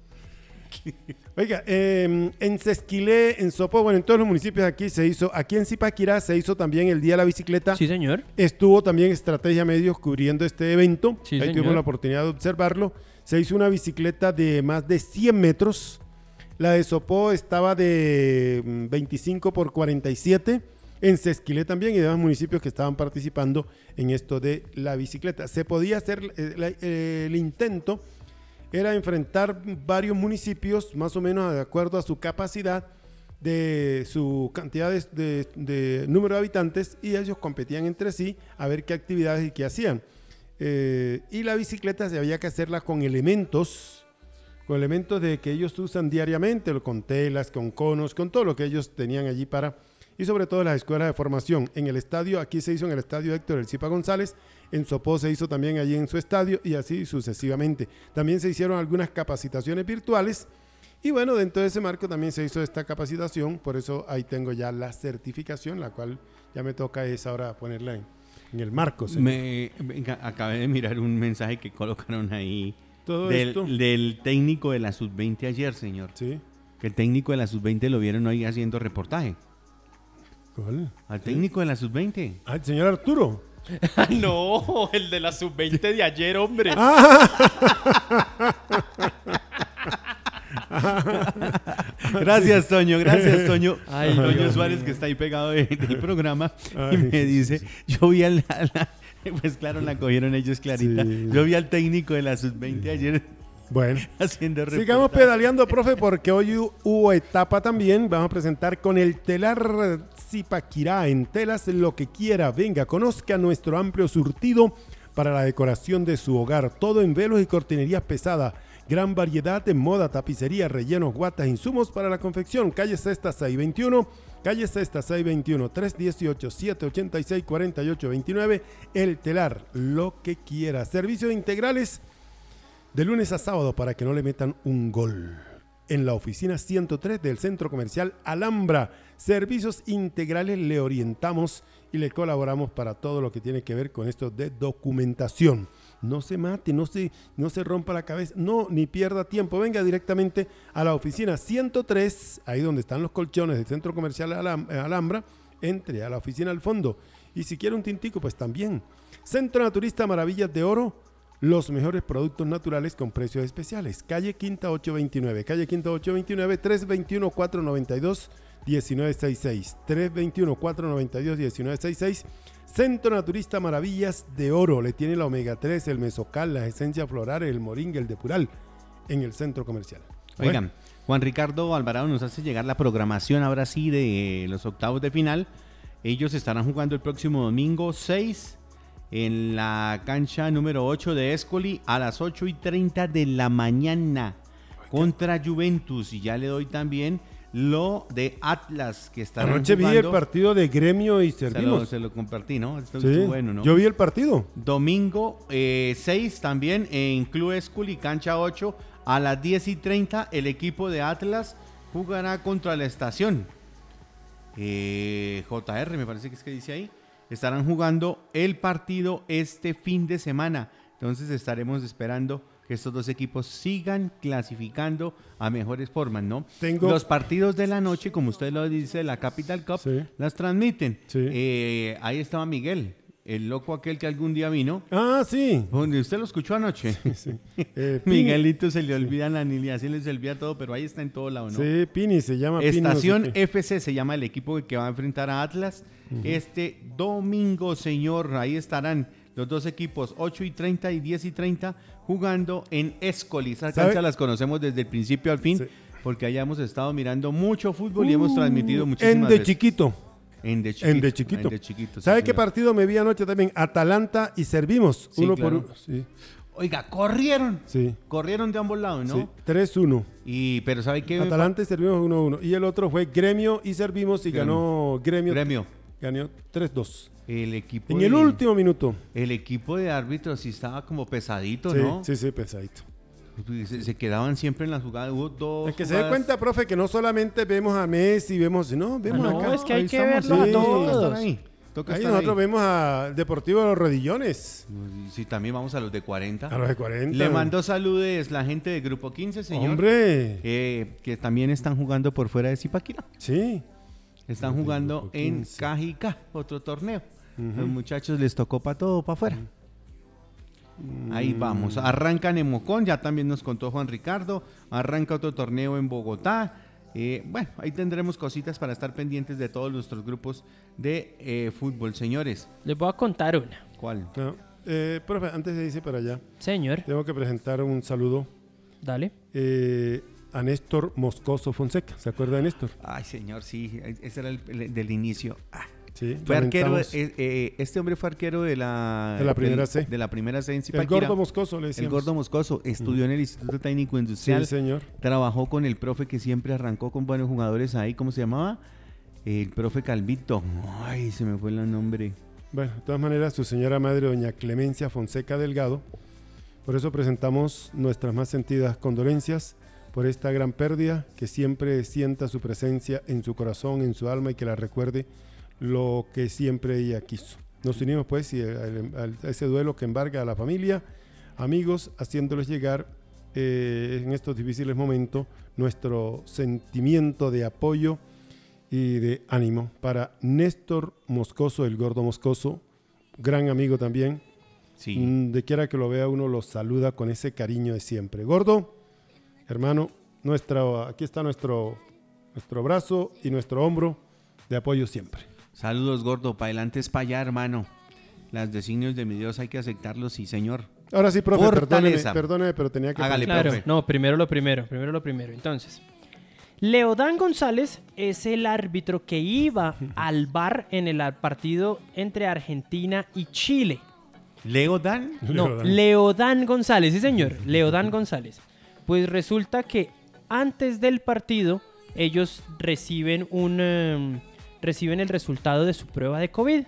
Oiga, eh, en Sesquilé, en Sopo, bueno, en todos los municipios aquí se hizo, aquí en Zipaquirá se hizo también el Día de la Bicicleta. Sí, señor. Estuvo también Estrategia Medios cubriendo este evento. Sí, Ahí señor. tuvimos la oportunidad de observarlo. Se hizo una bicicleta de más de 100 metros. La de Sopó estaba de mm, 25 por 47. En Sesquilé también y demás municipios que estaban participando en esto de la bicicleta. Se podía hacer eh, eh, el intento, era enfrentar varios municipios, más o menos de acuerdo a su capacidad de su cantidad de, número de habitantes y ellos competían entre sí a ver qué actividades y qué hacían. Eh, y la bicicleta se había que hacerla con elementos, con elementos de que ellos usan diariamente, con telas, con conos, con todo lo que ellos tenían allí para, y sobre todo las escuelas de formación. En el estadio, aquí se hizo en el estadio Héctor El Cipa González, en Sopó se hizo también allí en su estadio y así sucesivamente. También se hicieron algunas capacitaciones virtuales y bueno, dentro de ese marco también se hizo esta capacitación, por eso ahí tengo ya la certificación, la cual ya me toca es ahora ponerla en, en el marco. señor. Me, venga, acabé de mirar un mensaje que colocaron ahí Todo del, esto. del técnico de la sub-20 ayer, señor. Sí. Que el técnico de la sub-20 lo vieron hoy haciendo reportaje. ¿Cuál? Al técnico de la sub-20. Ah, el señor Arturo. no, el de la sub-20 de ayer, hombre. Gracias, Toño, gracias, Toño. Ay, Toño Dios Suárez, mío. que está ahí pegado de- del programa, Ay, y me sí, dice, yo vi al... pues claro, la cogieron ellos clarita. Sí. Yo vi al técnico de la sub-20 ayer Bueno. haciendo Sigamos pedaleando, profe, porque hoy hu- hubo etapa también. Vamos a presentar con el telar Zipaquirá en telas lo que quiera. Venga, conozca nuestro amplio surtido para la decoración de su hogar. Todo en velos y cortinerías pesada. Gran variedad de moda, tapicería, rellenos, guatas, insumos para la confección. Calle Sexta 621. Calle Sexta 621 318 786 4829. El telar, lo que quiera. Servicios integrales de lunes a sábado para que no le metan un gol. En la oficina 103 del Centro Comercial Alhambra, servicios integrales le orientamos y le colaboramos para todo lo que tiene que ver con esto de documentación. No se mate, no se, no se rompa la cabeza, no, ni pierda tiempo. Venga directamente a la oficina 103, ahí donde están los colchones del Centro Comercial Alham- Alhambra, entre a la oficina al fondo. Y si quiere un tintico, pues también. Centro Naturista Maravillas de Oro, los mejores productos naturales con precios especiales. Calle Quinta 829, calle Quinta 829, 321-492-1966. 321-492-1966. Centro Naturista Maravillas de Oro. Le tiene la omega 3, el mesocal, las esencias florales, el moringa, el depural en el centro comercial. Oigan, Juan Ricardo Alvarado nos hace llegar la programación ahora sí de los octavos de final. Ellos estarán jugando el próximo domingo 6 en la cancha número 8 de Escoli a las 8 y 30 de la mañana contra Juventus. Y ya le doy también lo de Atlas que estarán Anoche vi el partido de gremio y Se lo, servimos. se lo compartí, ¿no? Esto Sí, bueno, ¿no? Yo vi el partido. Domingo 6 también en Club Esculi, cancha 8, a las 10 y 30 el equipo de Atlas jugará contra la estación. Eh, JR, me parece que es que dice ahí. Estarán jugando el partido este fin de semana. Entonces estaremos esperando que estos dos equipos sigan clasificando a mejores formas, ¿no? Tengo- Los partidos de la noche, como usted lo dice, la Capital Cup, Sí. las transmiten. Sí. Eh, ahí estaba Miguel, el loco aquel que algún día vino. Ah, sí. Donde usted lo escuchó anoche. sí. Eh, Pini- Miguelito se le olvida la alineación, se le olvida todo, pero ahí está en todo lado, ¿no? Sí, Pini se llama Estación. FC se llama el equipo que va a enfrentar a Atlas. Este domingo, señor, ahí estarán los dos equipos, 8 y 30 y 10 y 30, jugando en Escoli. Esas canchas las conocemos desde el principio al fin, Sí. porque allá hemos estado mirando mucho fútbol y hemos transmitido Uh, muchísimas En de veces. chiquito. En de chiquito. En de chiquito. En de chiquito, sí, ¿Sabe qué señor. partido me vi anoche también? Atalanta y Servimos. Sí, uno claro. por uno. Sí, Oiga, corrieron. sí. Corrieron de ambos lados, ¿no? sí. 3-1. Y, pero ¿sabe qué? Atalanta y Servimos 1-1. Y el otro fue Gremio y Servimos y Gremio. ganó Gremio. Gremio. Ganó 3-2. El equipo En de- el último minuto. El equipo de árbitros sí estaba como pesadito, Sí, ¿no? sí, sí, pesadito. Se, se quedaban siempre en las jugadas. Hubo dos. Es que se dé cuenta, profe, que no solamente vemos a Messi, vemos, no, vemos no, acá. es que hay Ahí que verlo a sí. Todos. ahí. Toca Ahí estar nosotros ahí. vemos a Deportivo de los Rodillones. Sí, también vamos a los de 40. A los de 40. Le mandó saludes la gente de Grupo 15, señor. Hombre. eh, que también están jugando por fuera de Zipaquirá. Sí. Están jugando en 15. Cajica, otro torneo. Los muchachos les tocó para todo, para afuera. Ahí vamos. Arrancan en Mocón, ya también nos contó Juan Ricardo. Arranca otro torneo en Bogotá. Eh, bueno, ahí tendremos cositas para estar pendientes de todos nuestros grupos de eh, fútbol. Señores, Les voy a contar una. ¿cuál? No. Eh, profe, antes de irse para allá, Señor, tengo que presentar un saludo dale. eh, a Néstor Moscoso Fonseca. ¿Se acuerda de Néstor? Ay, señor, sí, ese era el, el del inicio. Ah, Sí. Fue arquero, eh, eh, este hombre fue arquero de la, De la primera del- C. De la primera C en el gordo Moscoso le El decíamos. gordo Moscoso estudió en el Instituto Técnico Industrial. Sí, señor. Trabajó con el profe que siempre arrancó con buenos jugadores ahí. ¿Cómo se llamaba? El profe Calvito. Ay, se me fue el nombre. Bueno, de todas maneras, su señora madre, doña Clemencia Fonseca Delgado. Por eso presentamos nuestras más sentidas condolencias por esta gran pérdida, que siempre sienta su presencia en su corazón, en su alma y que la recuerde lo que siempre ella quiso. Nos unimos pues a ese duelo que embarga a la familia, amigos, haciéndoles llegar eh, en estos difíciles momentos nuestro sentimiento de apoyo y de ánimo para Néstor Moscoso, el gordo Moscoso, gran amigo también. Sí. Mm, De quiera que lo vea, uno lo saluda con ese cariño de siempre. Gordo, hermano, nuestra, aquí está nuestro nuestro brazo y nuestro hombro de apoyo siempre. Saludos, gordo. Para adelante es para allá, hermano. Las designios de mi Dios hay que aceptarlos, sí, señor. Ahora sí, profe, perdóneme, perdóneme, pero tenía que... Hágale, Claro, profe. no, primero lo primero, primero lo primero. Entonces, Leodán González es el árbitro que iba al bar en el partido entre Argentina y Chile. Leo Dan. No, Leodán. Leodán González, sí señor, Leodán González. Pues resulta que antes del partido ellos reciben un em, reciben el resultado de su prueba de COVID.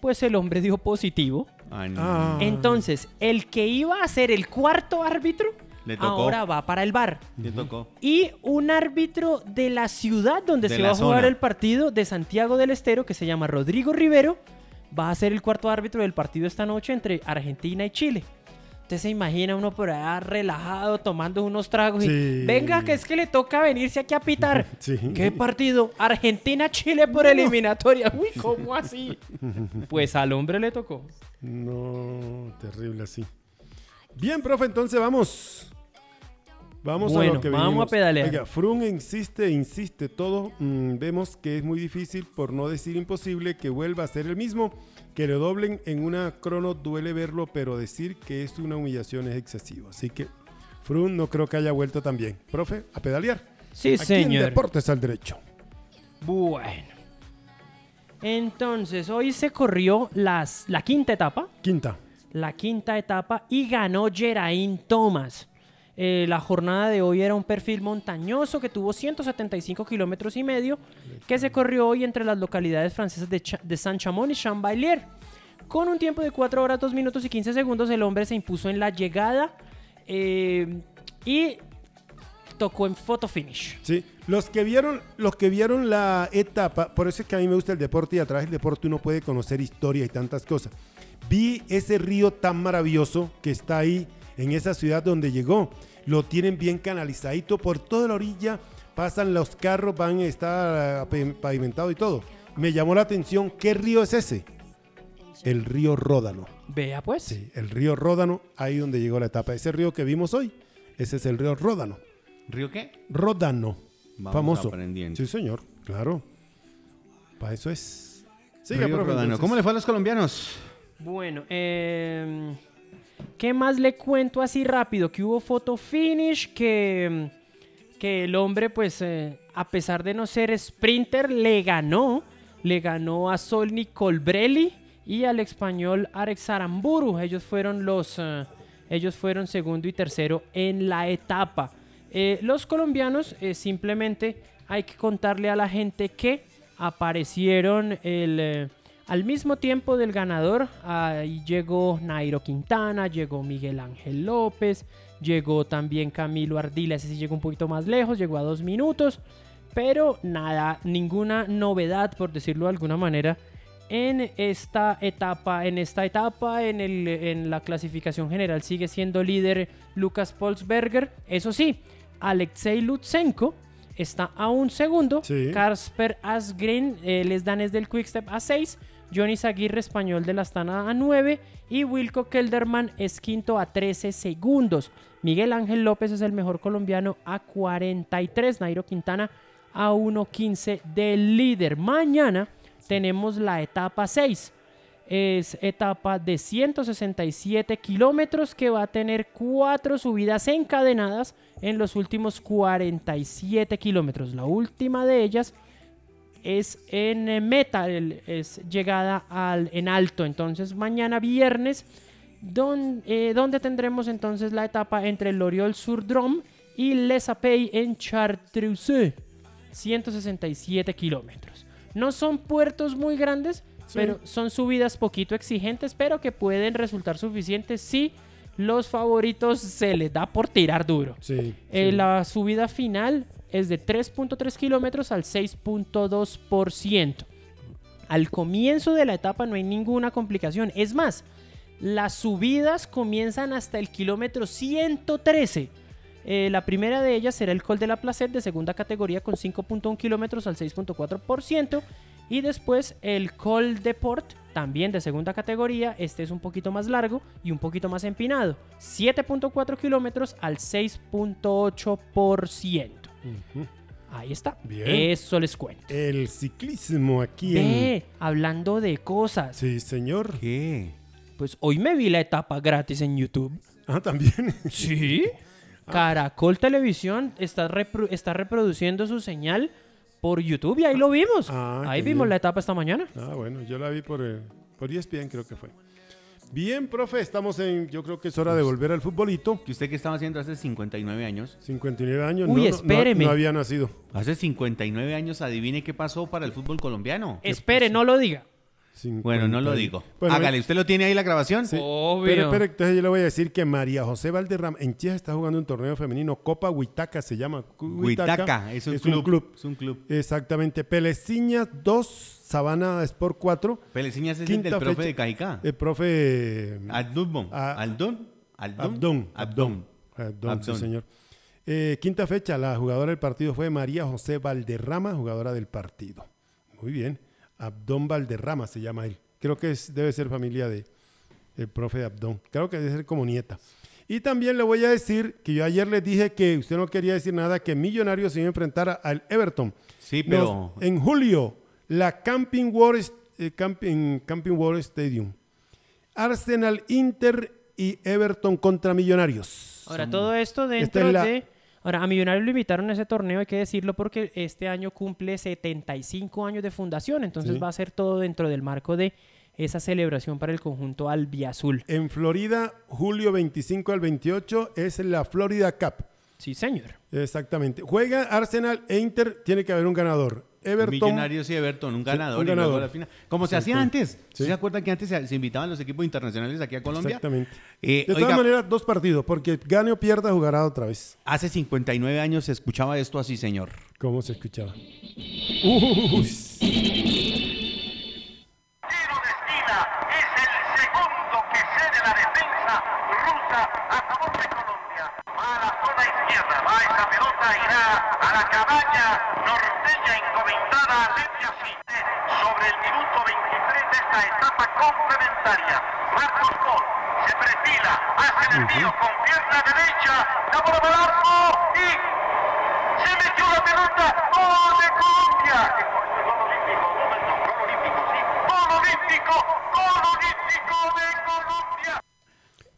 Pues el hombre dio positivo. Ay, no. Ah. Entonces, el que iba a ser el cuarto árbitro Le tocó. ahora va para el bar. Le tocó. Y un árbitro de la ciudad donde De se va a jugar zona. el partido de Santiago del Estero, que se llama Rodrigo Rivero, va a ser el cuarto árbitro del partido esta noche entre Argentina y Chile. Usted se imagina uno por allá relajado, tomando unos tragos y Sí. venga, que es que le toca venirse aquí a pitar. Sí. ¿Qué partido? Argentina-Chile por eliminatoria. Uy, ¿cómo así? Pues al hombre le tocó. No, terrible así. Bien, profe, entonces vamos. Vamos a lo que vamos vinimos. a pedalear. Oiga, Frun insiste, insiste todo. Mm, vemos que es muy difícil, por no decir imposible, que vuelva a ser el mismo. Que le doblen en una crono duele verlo, pero decir que es una humillación es excesivo. Así que Frun no creo que haya vuelto tan bien. Profe, a pedalear. Sí, Aquí en señor. Deportes al Derecho. Bueno. Entonces, hoy se corrió las, la quinta etapa. Quinta. La quinta etapa y ganó Geraint Thomas. Eh, la jornada de hoy era un perfil montañoso que tuvo 175 kilómetros y medio, que se corrió hoy entre las localidades francesas de, Cha- de Saint-Chamond y Chambailier. Con un tiempo de 4 horas, 2 minutos y 15 segundos, el hombre se impuso en la llegada eh, y tocó en photo finish. Sí, los que vieron, los que vieron la etapa, por eso es que a mí me gusta el deporte y a través del deporte uno puede conocer historia y tantas cosas. Vi ese río tan maravilloso que está ahí en esa ciudad donde llegó. Lo tienen bien canalizadito por toda la orilla, pasan los carros, van a estar eh, pavimentado y todo. Me llamó la atención, ¿qué río es ese? El río Ródano. Vea pues. Sí, el río Ródano, ahí donde llegó la etapa. Ese río que vimos hoy, ese es el río Ródano. ¿Río qué? Ródano. Vamos famoso. aprendiendo. Sí, señor, claro. Para eso es. Siga, Río profe. ¿Cómo le fue a los colombianos? Bueno, eh, ¿qué más le cuento así rápido? Que hubo photo finish, que, que el hombre, pues, eh, a pesar de no ser sprinter, le ganó. Le ganó a Solni Colbrelli y al español Alex Aramburu. Ellos fueron los, eh, ellos fueron segundo y tercero en la etapa. Eh, los colombianos simplemente hay que contarle a la gente que aparecieron el, al mismo tiempo del ganador. Ahí llegó Nairo Quintana, llegó Miguel Ángel López, llegó también Camilo Ardila, ese sí llegó un poquito más lejos, llegó a dos minutos. Pero nada, ninguna novedad, por decirlo de alguna manera, en esta etapa. En esta etapa, en, el, en la clasificación general, sigue siendo líder Lucas Polsberger. Eso sí, Alexei Lutsenko está a un segundo. Sí. Kasper Asgren, él es danés del Quickstep a 6. Johnny Zaguirre, español de la Astana a 9. Y Wilco Kelderman es quinto a 13 segundos. Miguel Ángel López es el mejor colombiano a 43. Nairo Quintana a 1.15 del líder. Mañana tenemos la etapa 6. Es etapa de 167 kilómetros que va a tener cuatro subidas encadenadas en los últimos 47 kilómetros. La última de ellas es en eh, meta, es llegada al, en alto. Entonces mañana viernes, don- eh, donde tendremos entonces la etapa entre Loriol sur Drôme y Les Apey en Chartreuse. 167 kilómetros. No son puertos muy grandes, Sí. pero son subidas poquito exigentes, pero que pueden resultar suficientes si los favoritos se les da por tirar duro. Sí. Eh, sí. La subida final es de 3.3 kilómetros al 6.2%. Al comienzo de la etapa no hay ninguna complicación. Es más, las subidas comienzan hasta el kilómetro 113. Eh, la primera de ellas será el Col de la Placet de segunda categoría con 5.1 kilómetros al 6.4%. Y después el Col de Port, también de segunda categoría. Este es un poquito más largo y un poquito más empinado. 7.4 kilómetros al 6.8%. Ujú. Ahí está. Bien. Eso les cuento. El ciclismo aquí en... Ve, hablando de cosas. Sí, señor. ¿Qué? Pues hoy me vi la etapa gratis en YouTube. Ah, también. Sí. Caracol Televisión está, repro- está reproduciendo su señal por YouTube y ahí lo vimos. Ah, ahí vimos bien. la etapa esta mañana. Ah, bueno, yo la vi por, eh, por ESPN, creo que fue. Bien, profe, estamos en... Yo creo que es hora de volver al futbolito. ¿Que usted qué estaba haciendo hace 59 años? 59 años. Uy, no, no, no- espéreme. No, había nacido. Hace 59 años, adivine qué pasó para el fútbol colombiano. Espere, no lo diga. Bueno, no lo 50. digo. Bueno, Hágale, ¿usted lo tiene ahí la grabación? Sí. Obvio. Pero, pero entonces yo le voy a decir que María José Valderrama en Chía está jugando un torneo femenino, Copa Huitaca se llama. Cu- Huitaca, es un club. Es un club. Exactamente. Peleciñas 2, Sabana Sport 4. Peleciñas es el del profe fecha. de Cajicá. El profe Aldun. Ah, Aldun. Aldun. Abdón. Abdón. Abdón, sí, señor. Eh, quinta fecha, la jugadora del partido fue María José Valderrama, jugadora del partido. Muy bien. Abdón Valderrama se llama él. Creo que es, debe ser familia de el profe de Abdón. Creo que debe ser como nieta. Y también le voy a decir que yo ayer les dije que usted no quería decir nada, que Millonarios se iba a enfrentar al Everton. Sí, pero. Nos- en julio, la Camping World, eh, Camping, Camping World Stadium. Arsenal, Inter y Everton contra Millonarios. Ahora, todo esto Esta dentro es la- de... Ahora, a Millonarios lo invitaron a ese torneo, hay que decirlo, porque este año cumple 75 años de fundación, entonces Sí. va a ser todo dentro del marco de esa celebración para el conjunto albiazul. En Florida, julio 25 al 28 es la Florida Cup. Sí, señor. Exactamente. Juega Arsenal e Inter, tiene que haber un ganador. Everton. Millonarios y Everton, un ganador, un y luego ganador. la final. Como se hacía antes. Sí. ¿Se acuerda que antes se, se invitaban los equipos internacionales aquí a Colombia? Exactamente. Eh, de todas maneras, dos partidos, porque gane o pierda, jugará otra vez. hace 59 años se escuchaba esto así, señor. ¿Cómo se escuchaba? Tiro de esquina es el segundo que cede la defensa rusa a favor de Colombia. Va a la zona izquierda, va esa pelota, irá a la cabaña norteña encomendada a sobre el minuto 23 de esta etapa complementaria. Marcos se perfila, hace el envío con pierna derecha, la bola para arco y se metió la pelota. ¡Gol de Colombia! Gol olímpico, un momento, gol olímpico, sí. ¡Gol olímpico! ¡Gol olímpico de Colombia!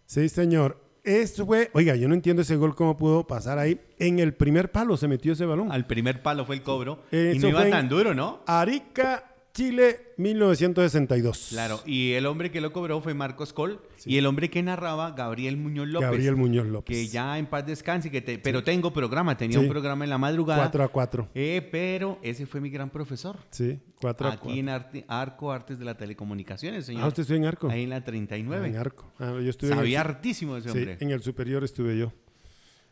Sí, señor. Eso fue, oiga, yo no entiendo ese gol cómo pudo pasar ahí. En el primer palo se metió ese balón. Al primer palo fue el cobro. y Eso no iba tan duro, ¿no? Arica, Chile, 1962. Claro, y el hombre que lo cobró fue Marcos Col y el hombre que narraba, Gabriel Muñoz López. Gabriel Muñoz López. Que ya en paz descanse, que te- pero tengo programa, tenía Sí. un programa en la madrugada. 4 a 4. Eh, pero ese fue mi gran profesor. Sí, 4 a Aquí 4. en Arte- Arco Artes de la Telecomunicaciones, señor. Ah, usted estuvo en Arco. Ahí en la 39. En Arco. Ah, yo estuve en el Sabía hartísimo ese Sí, hombre. en el superior estuve yo.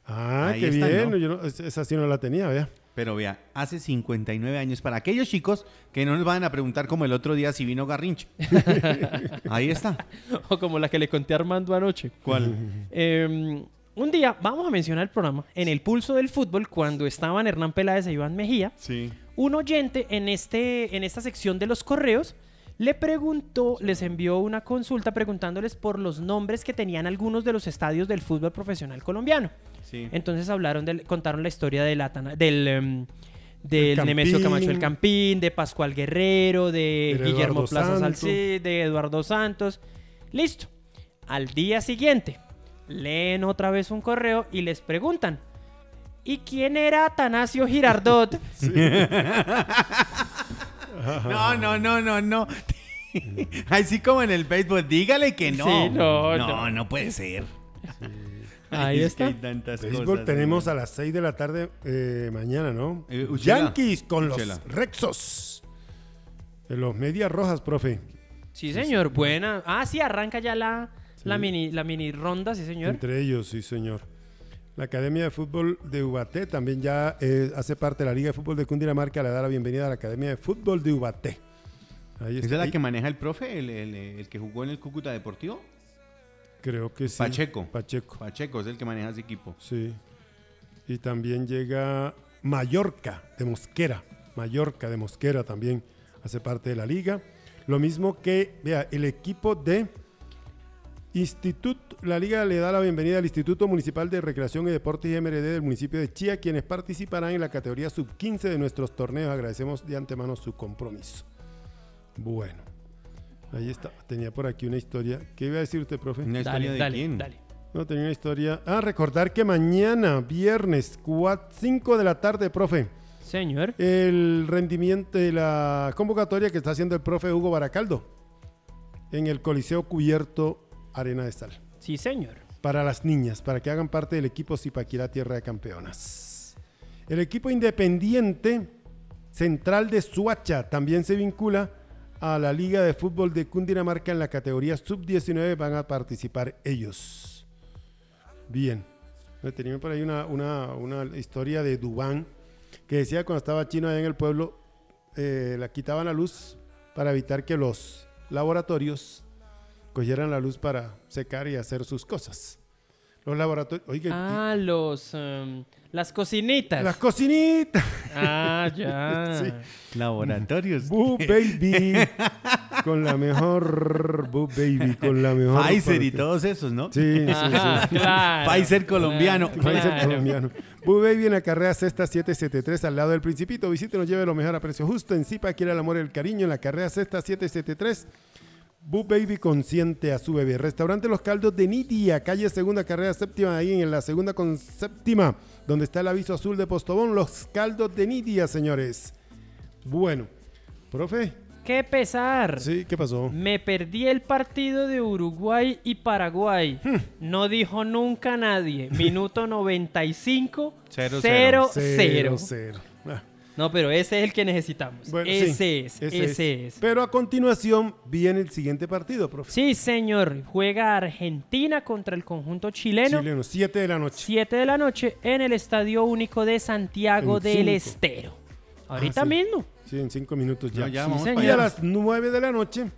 Ah, Ahí qué está, bien. ¿no? Yo no- es- esa sí no la tenía, vea. Pero vea, hace 59 años, para aquellos chicos que no nos van a preguntar como el otro día si vino Garrincha. Ahí está. O como la que le conté a Armando anoche. ¿Cuál? Eh, un día, vamos a mencionar el programa, en el pulso del fútbol, cuando estaban Hernán Peláez e Iván Mejía, Sí. un oyente en, este, en esta sección de los correos le preguntó, les envió una consulta preguntándoles por los nombres que tenían algunos de los estadios del fútbol profesional colombiano. Sí. Entonces hablaron del, contaron la historia del, Atana- del, em, del El Nemesio. Camacho el Campín, de Pascual Guerrero, de Del Guillermo Plaza. Salcí, de Eduardo Santos. Listo. Al día siguiente, leen otra vez un correo y les preguntan, ¿y quién era Atanasio Girardot? No, no, no, no, no. Así como en el béisbol, dígale que no. Sí, no, no, no. no puede ser. Ahí Es está. Béisbol cosas, tenemos a las 6 de la tarde eh, mañana, ¿no? Eh. Yankees con Uchela. los Rexos. De los Medias Rojas, profe. Sí, señor, buena. Ah, sí, arranca ya la, la, Sí. mini, la mini ronda, sí, señor. Entre ellos, sí, señor. La Academia de Fútbol de Ubaté también ya eh, hace parte de la Liga de Fútbol de Cundinamarca. Le da la bienvenida a la Academia de Fútbol de Ubaté. Ahí ¿Esa está. es la ahí- que maneja el profe, el, el- el que jugó en el Cúcuta Deportivo? Creo que sí. Pacheco. Pacheco. Pacheco es el que maneja ese equipo. Sí. Y también llega Mallorca de Mosquera. Mallorca de Mosquera también hace parte de la liga. Lo mismo que, vea, el equipo de Instituto, la liga le da la bienvenida al Instituto Municipal de Recreación y Deportes y MRD del municipio de Chía, quienes participarán en la categoría sub-15 de nuestros torneos. Agradecemos de antemano su compromiso. Bueno, ahí está. Tenía por aquí una historia. ¿Qué iba a decir usted, profe? ¿Una historia Dale, de dale, quién? dale. No, tenía una historia. Ah, recordar que mañana, viernes, 5 de la tarde, profe, Señor. el rendimiento de la convocatoria que está haciendo el profe Hugo Baracaldo en el Coliseo Cubierto Arena de Sal. Sí, señor. Para las niñas, para que hagan parte del equipo Zipaquirá Tierra de Campeonas. El equipo independiente central de Suacha también se vincula a la Liga de Fútbol de Cundinamarca en la categoría sub-19. Van a participar ellos. Bien. Me Tenía por ahí una, una- una historia de Dubán que decía cuando estaba chino allá en el pueblo, eh, la quitaban la luz para evitar que los laboratorios cogieran la luz para secar y hacer sus cosas. Los laboratorios, oiga, Ah, los... em, las cocinitas. las cocinitas, Ah, ya. Sí. Laboratorios. Boo Baby, con la mejor Boo Baby, con la mejor. Pfizer y todos esos, ¿no? Sí, sí, Ajá, sí. claro. Pfizer colombiano. Claro, Pfizer claro. colombiano. Boo Baby en la carrera sexta 773 al lado del Principito. Visítenos, lleve lo mejor a precio justo. En Zipa quiere el amor y el cariño en la carrera sexta 773. Boo Baby consiente a su bebé. Restaurante Los Caldos de Nidia, calle Segunda Carrera Séptima, ahí en la Segunda con Séptima, donde está el aviso azul de Postobón. Los Caldos de Nidia, señores. Bueno, profe. ¡Qué pesar! Sí, ¿qué pasó? Me perdí el partido de Uruguay y Paraguay. Hmm. No dijo nunca nadie. Minuto 95, 0-0. No, pero ese es el que necesitamos. bueno, ese, sí, es, ese, es. Pero a continuación viene el siguiente partido, profe. Sí, señor. Juega Argentina contra el conjunto chileno. Chileno, 7 de la noche. 7 de la noche en el Estadio Único de Santiago En del cinco. Estero. Ahorita sí. mismo. Sí, en 5 minutos ya. No, ya Sí, vamos Y a las 9 de la noche,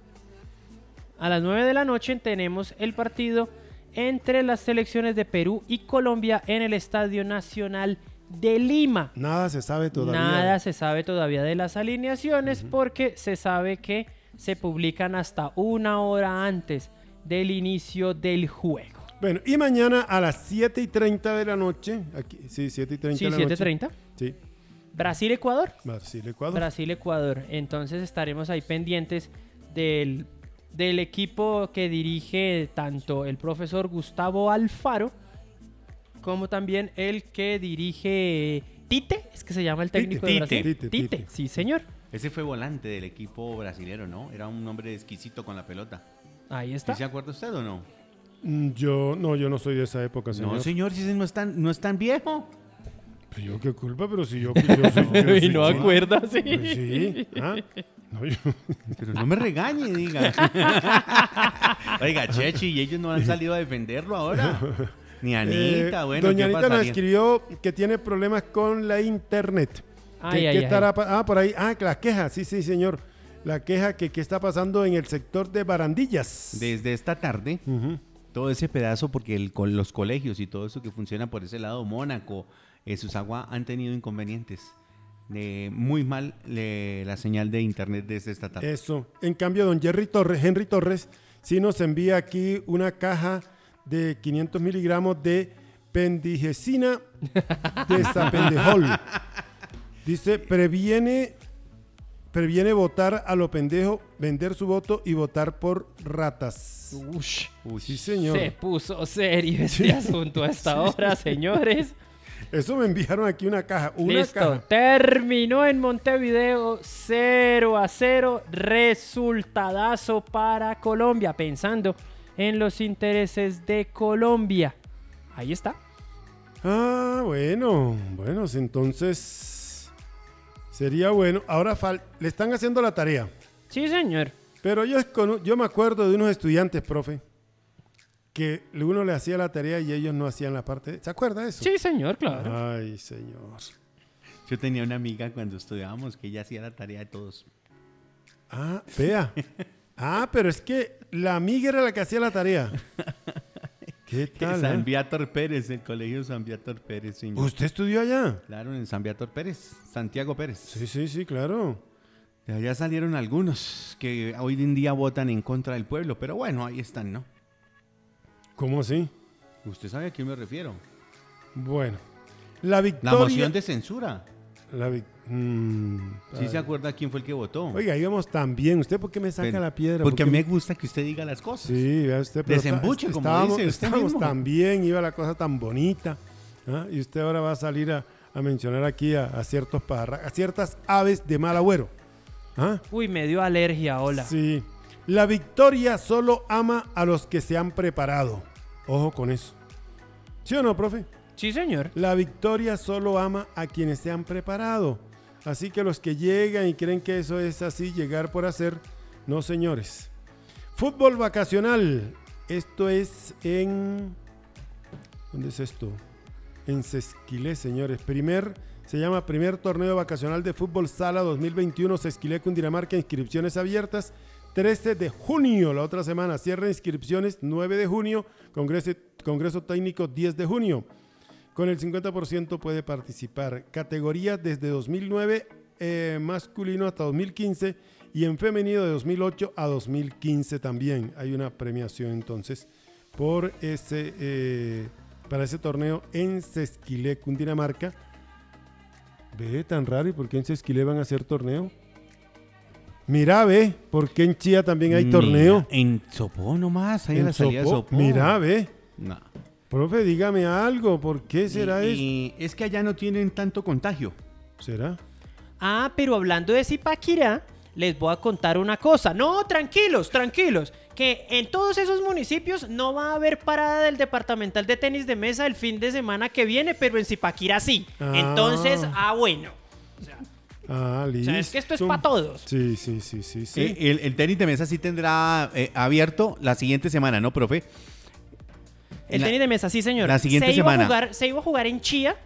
A las 9 de la noche tenemos el partido entre las selecciones de Perú y Colombia en el Estadio Nacional de Lima. nada se sabe todavía. Nada se sabe todavía de las alineaciones porque se sabe que se publican hasta una hora antes del inicio del juego. Bueno, y mañana a las 7 y 30 de la noche, aquí, sí, 7 y 30 Sí, de la noche. 7.30. Sí, Brasil-Ecuador. Brasil, Ecuador. Brasil-Ecuador. Entonces estaremos ahí pendientes del, del equipo que dirige tanto el profesor Gustavo Alfaro como también el que dirige Tite, es que se llama el técnico de Tite. Brasil. Tite, Tite. sí señor. Ese fue volante del equipo brasilero, ¿no? Era un hombre exquisito con la pelota. Ahí ¿Sí está. se acuerda usted o no? Mm, Yo, no, yo no soy de esa época, señor. No, señor, si ese no es tan, no es tan viejo. Pero yo qué culpa, pero si yo, yo soy... yo y soy- no sí. acuerda, sí. Pues sí. ¿ah? No, yo- Pero no me regañe, diga. Oiga, Chechi, y ellos no han salido a defenderlo ahora. Ni Anita, Eh, bueno, Doña ¿qué Anita nos escribió que tiene problemas con la internet. Ay, ¿Qué, ay, qué ay. estará pa- Ah, por ahí. Ah, la queja. Sí, sí, señor. La queja que, que está pasando en el sector de Barandillas. Desde esta tarde, todo ese pedazo, porque el, con los colegios y todo eso que funciona por ese lado, Mónaco, eh, Susagua, han tenido inconvenientes. Eh, muy mal la señal de internet desde esta tarde. Eso. En cambio, don Jerry Torres, Henry Torres, sí nos envía aquí una caja de 500 miligramos de pendigesina de sapendejol. Dice, previene, previene votar a lo pendejo, vender su voto y votar por ratas. Ush, Sí, señor. se puso serio este asunto a esta hora, señores. Eso me enviaron aquí una caja. Una Listo, caja. terminó en Montevideo 0 a 0, resultadazo para Colombia, pensando en los intereses de Colombia. Ahí está. Ah, bueno. Bueno, entonces sería bueno. Ahora fal- le están haciendo la tarea. Sí, señor. Pero yo, yo me acuerdo de unos estudiantes, profe, que uno le hacía la tarea y ellos no hacían la parte. ¿Se acuerda de eso? Sí, señor, claro. Ay, señor. Yo tenía una amiga cuando estudiábamos que ella hacía la tarea de todos. Ah, vea. Ah, pero es que la amiga era la que hacía la tarea. ¿Qué tal? San eh? Viator Pérez, el colegio San Viator Pérez, señor. ¿Usted estudió allá? Claro, en San Viator Pérez, Santiago Pérez. Sí, sí, sí, claro. De allá salieron algunos que hoy en día votan en contra del pueblo, pero bueno, ahí están, ¿no? ¿Cómo así? Usted sabe a quién me refiero. Bueno. La La victoria. moción de censura. La vic- mm, ¿Sí se acuerda quién fue el que votó? Oiga, íbamos tan bien. ¿Usted por qué me saca la piedra? Porque a ¿Por mí qué me gusta que usted diga las cosas. Sí, vea usted. pero Desembuche, está- como estábamos, dice usted estábamos mismo. tan bien, iba la cosa tan bonita. ¿ah? Y usted ahora va a salir a, a mencionar aquí a, a ciertos pajarra- a ciertas aves de mal agüero. ¿Ah? Uy, me dio alergia, hola. Sí. La victoria solo ama a los que se han preparado. Ojo con eso. ¿Sí o no, profe? Sí, señor. La victoria solo ama a quienes se han preparado. Así que los que llegan y creen que eso es así, llegar por hacer, no señores. Fútbol vacacional. Esto es en... ¿Dónde es esto? En Sesquilé, señores. Primer, se llama Primer Torneo Vacacional de Fútbol Sala 2021 Sesquilé, Cundinamarca. Inscripciones abiertas. 13 de junio, la otra semana. Cierra inscripciones 9 de junio. Congreso, Congreso Técnico 10 de junio. Con el 50% puede participar. Categorías desde 2009 eh, masculino hasta 2015 y en femenino de 2008 a 2015 también. Hay una premiación entonces por ese, eh, para ese torneo en Sesquilé, Cundinamarca. Ve, tan raro, ¿y por qué en Sesquilé van a hacer torneo? Mira, ve, ¿por qué en Chía también hay Mira, torneo? En Sopó nomás, ahí En la salida de. Sopó. Mira, ve. No. Profe, dígame algo, ¿por qué será y, eso? y es que allá no tienen tanto contagio. ¿Será? Ah, pero hablando de Zipaquirá, les voy a contar una cosa. No, tranquilos, tranquilos. Que en todos esos municipios no va a haber parada del departamental de tenis de mesa el fin de semana que viene, pero en Zipaquirá sí. Ah. Entonces, ah, bueno. Ah, O listo. sea, es que esto es para todos. Sí, sí, sí, sí, sí. Eh, el, el tenis de mesa sí tendrá eh, abierto la siguiente semana, ¿no, profe? El La- tenis de mesa, sí, señor. la siguiente se iba semana. A jugar, se iba a jugar en Chía,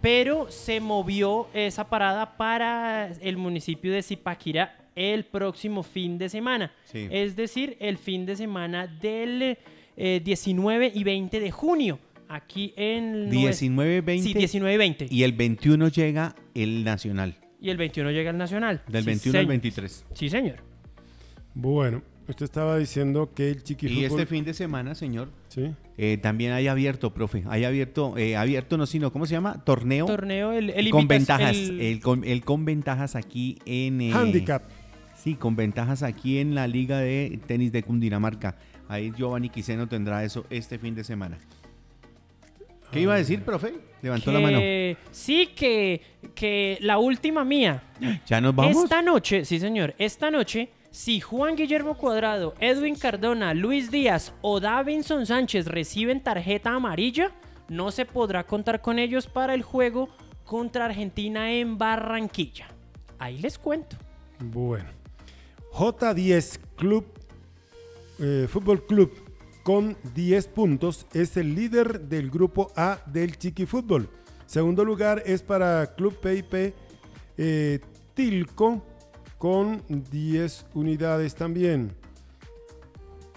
pero se movió esa parada para el municipio de Zipaquirá el próximo fin de semana. Sí. Es decir, el fin de semana del eh, 19 y 20 de junio. Aquí en... 19, 20. Sí, 19 y 20. Y, Y el 21 llega el nacional. el 21 llega el Nacional. Del Sí, 21 al señor. 23. Sí, señor. Bueno, usted estaba diciendo que el chiqui Y este fin de semana, señor, Sí. eh, también hay abierto, profe. Hay abierto, eh, abierto no, sino, ¿cómo se llama? Torneo. Torneo, el, el con ventajas. el- El, con, el con ventajas aquí en. eh, Handicap. Sí, con ventajas aquí en la Liga de Tenis de Cundinamarca. Ahí Giovanni Quiseno tendrá eso este fin de semana. ¿Qué iba a decir, profe? Levantó la mano. Sí, que, que la última mía. ¿Ya nos vamos? Esta noche, sí señor, esta noche, si Juan Guillermo Cuadrado, Edwin Cardona, Luis Díaz o Davinson Sánchez reciben tarjeta amarilla, no se podrá contar con ellos para el juego contra Argentina en Barranquilla. Ahí les cuento. Bueno. J10 Club, eh, Fútbol Club con 10 puntos es el líder del grupo A del Chiqui Fútbol. Segundo lugar es para Club PIP eh, Tilco con 10 unidades también.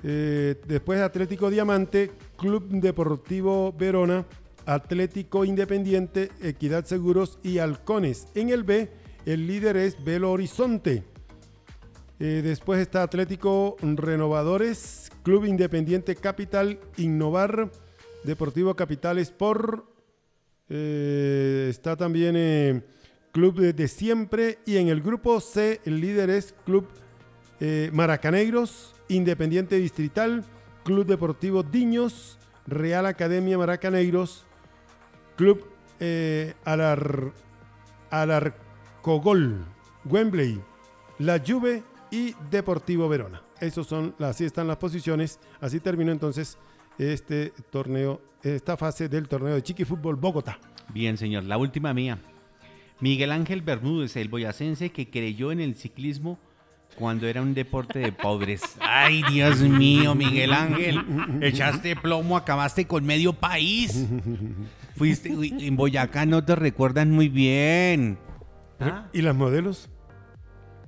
Eh, después Atlético Diamante, Club Deportivo Verona, Atlético Independiente, Equidad Seguros y Halcones. En el B, el líder es Belo Horizonte. Eh, después está Atlético Renovadores, Club Independiente Capital, Innovar, Deportivo Capital Sport. eh, está también Club de, Siempre. Y en el grupo C, el líder es Club eh, Maracanegros, Independiente Distrital, Club Deportivo Diños, Real Academia Maracanegros, Club eh, Alar, Alarcogol, Wembley, La Juve y Deportivo Verona. Esos son, así están las posiciones. Así terminó entonces este torneo, esta fase del torneo de Chiqui Fútbol Bogotá. Bien, señor. La última mía. Miguel Ángel Bermúdez, el boyacense que creyó en el ciclismo cuando era un deporte de pobres. Ay, Dios mío, Miguel Ángel. Echaste plomo, acabaste con medio país. Fuiste en Boyacá, no te recuerdan muy bien. Ah, ¿Y las modelos?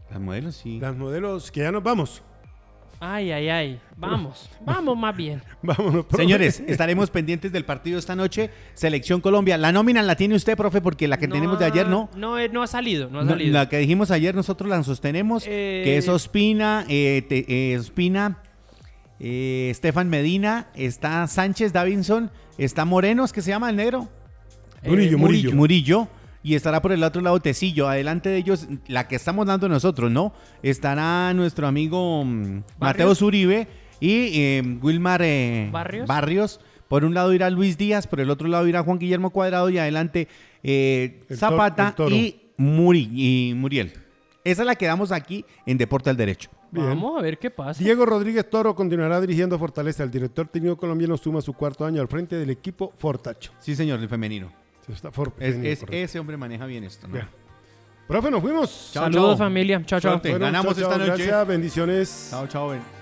las modelos sí. Las modelos que ya nos vamos. Ay, ay, ay. Vamos, vamos más bien. Vámonos. profe. Señores, estaremos pendientes del partido esta noche. Selección Colombia. La nómina la tiene usted, profe, porque la que tenemos de ayer no. No, eh, no ha salido, no ha No, salido. la que dijimos ayer nosotros la sostenemos, Eh, que es Ospina, eh, te- eh, Ospina, eh, Estefan Medina, está Sánchez Davinson, está Morenos, que se llama el negro. Murillo, Murillo. Murillo. Y estará por el otro lado Tecillo. Adelante de ellos, la que estamos dando nosotros, ¿no? Estará nuestro amigo mm, Mateo Zuribe y eh, Wilmar eh, Barrios. Por un lado irá Luis Díaz, por el otro lado irá Juan Guillermo Cuadrado y adelante eh, Zapata y, Muri- y Muriel. Esa es la que damos aquí en Deporte al Derecho. Bien. Vamos a ver qué pasa. Diego Rodríguez Toro continuará dirigiendo Fortaleza. El director técnico colombiano suma su cuarto año al frente del equipo Fortacho. Sí, señor, el femenino. Se está for- Es- ese hombre maneja bien esto, ¿no? Bien. Profe, nos fuimos. Chao, Saludos chao. familia. Chao, chao. Bueno, Ganamos chao, esta chao, noche. Gracias, bendiciones. Chao, chao.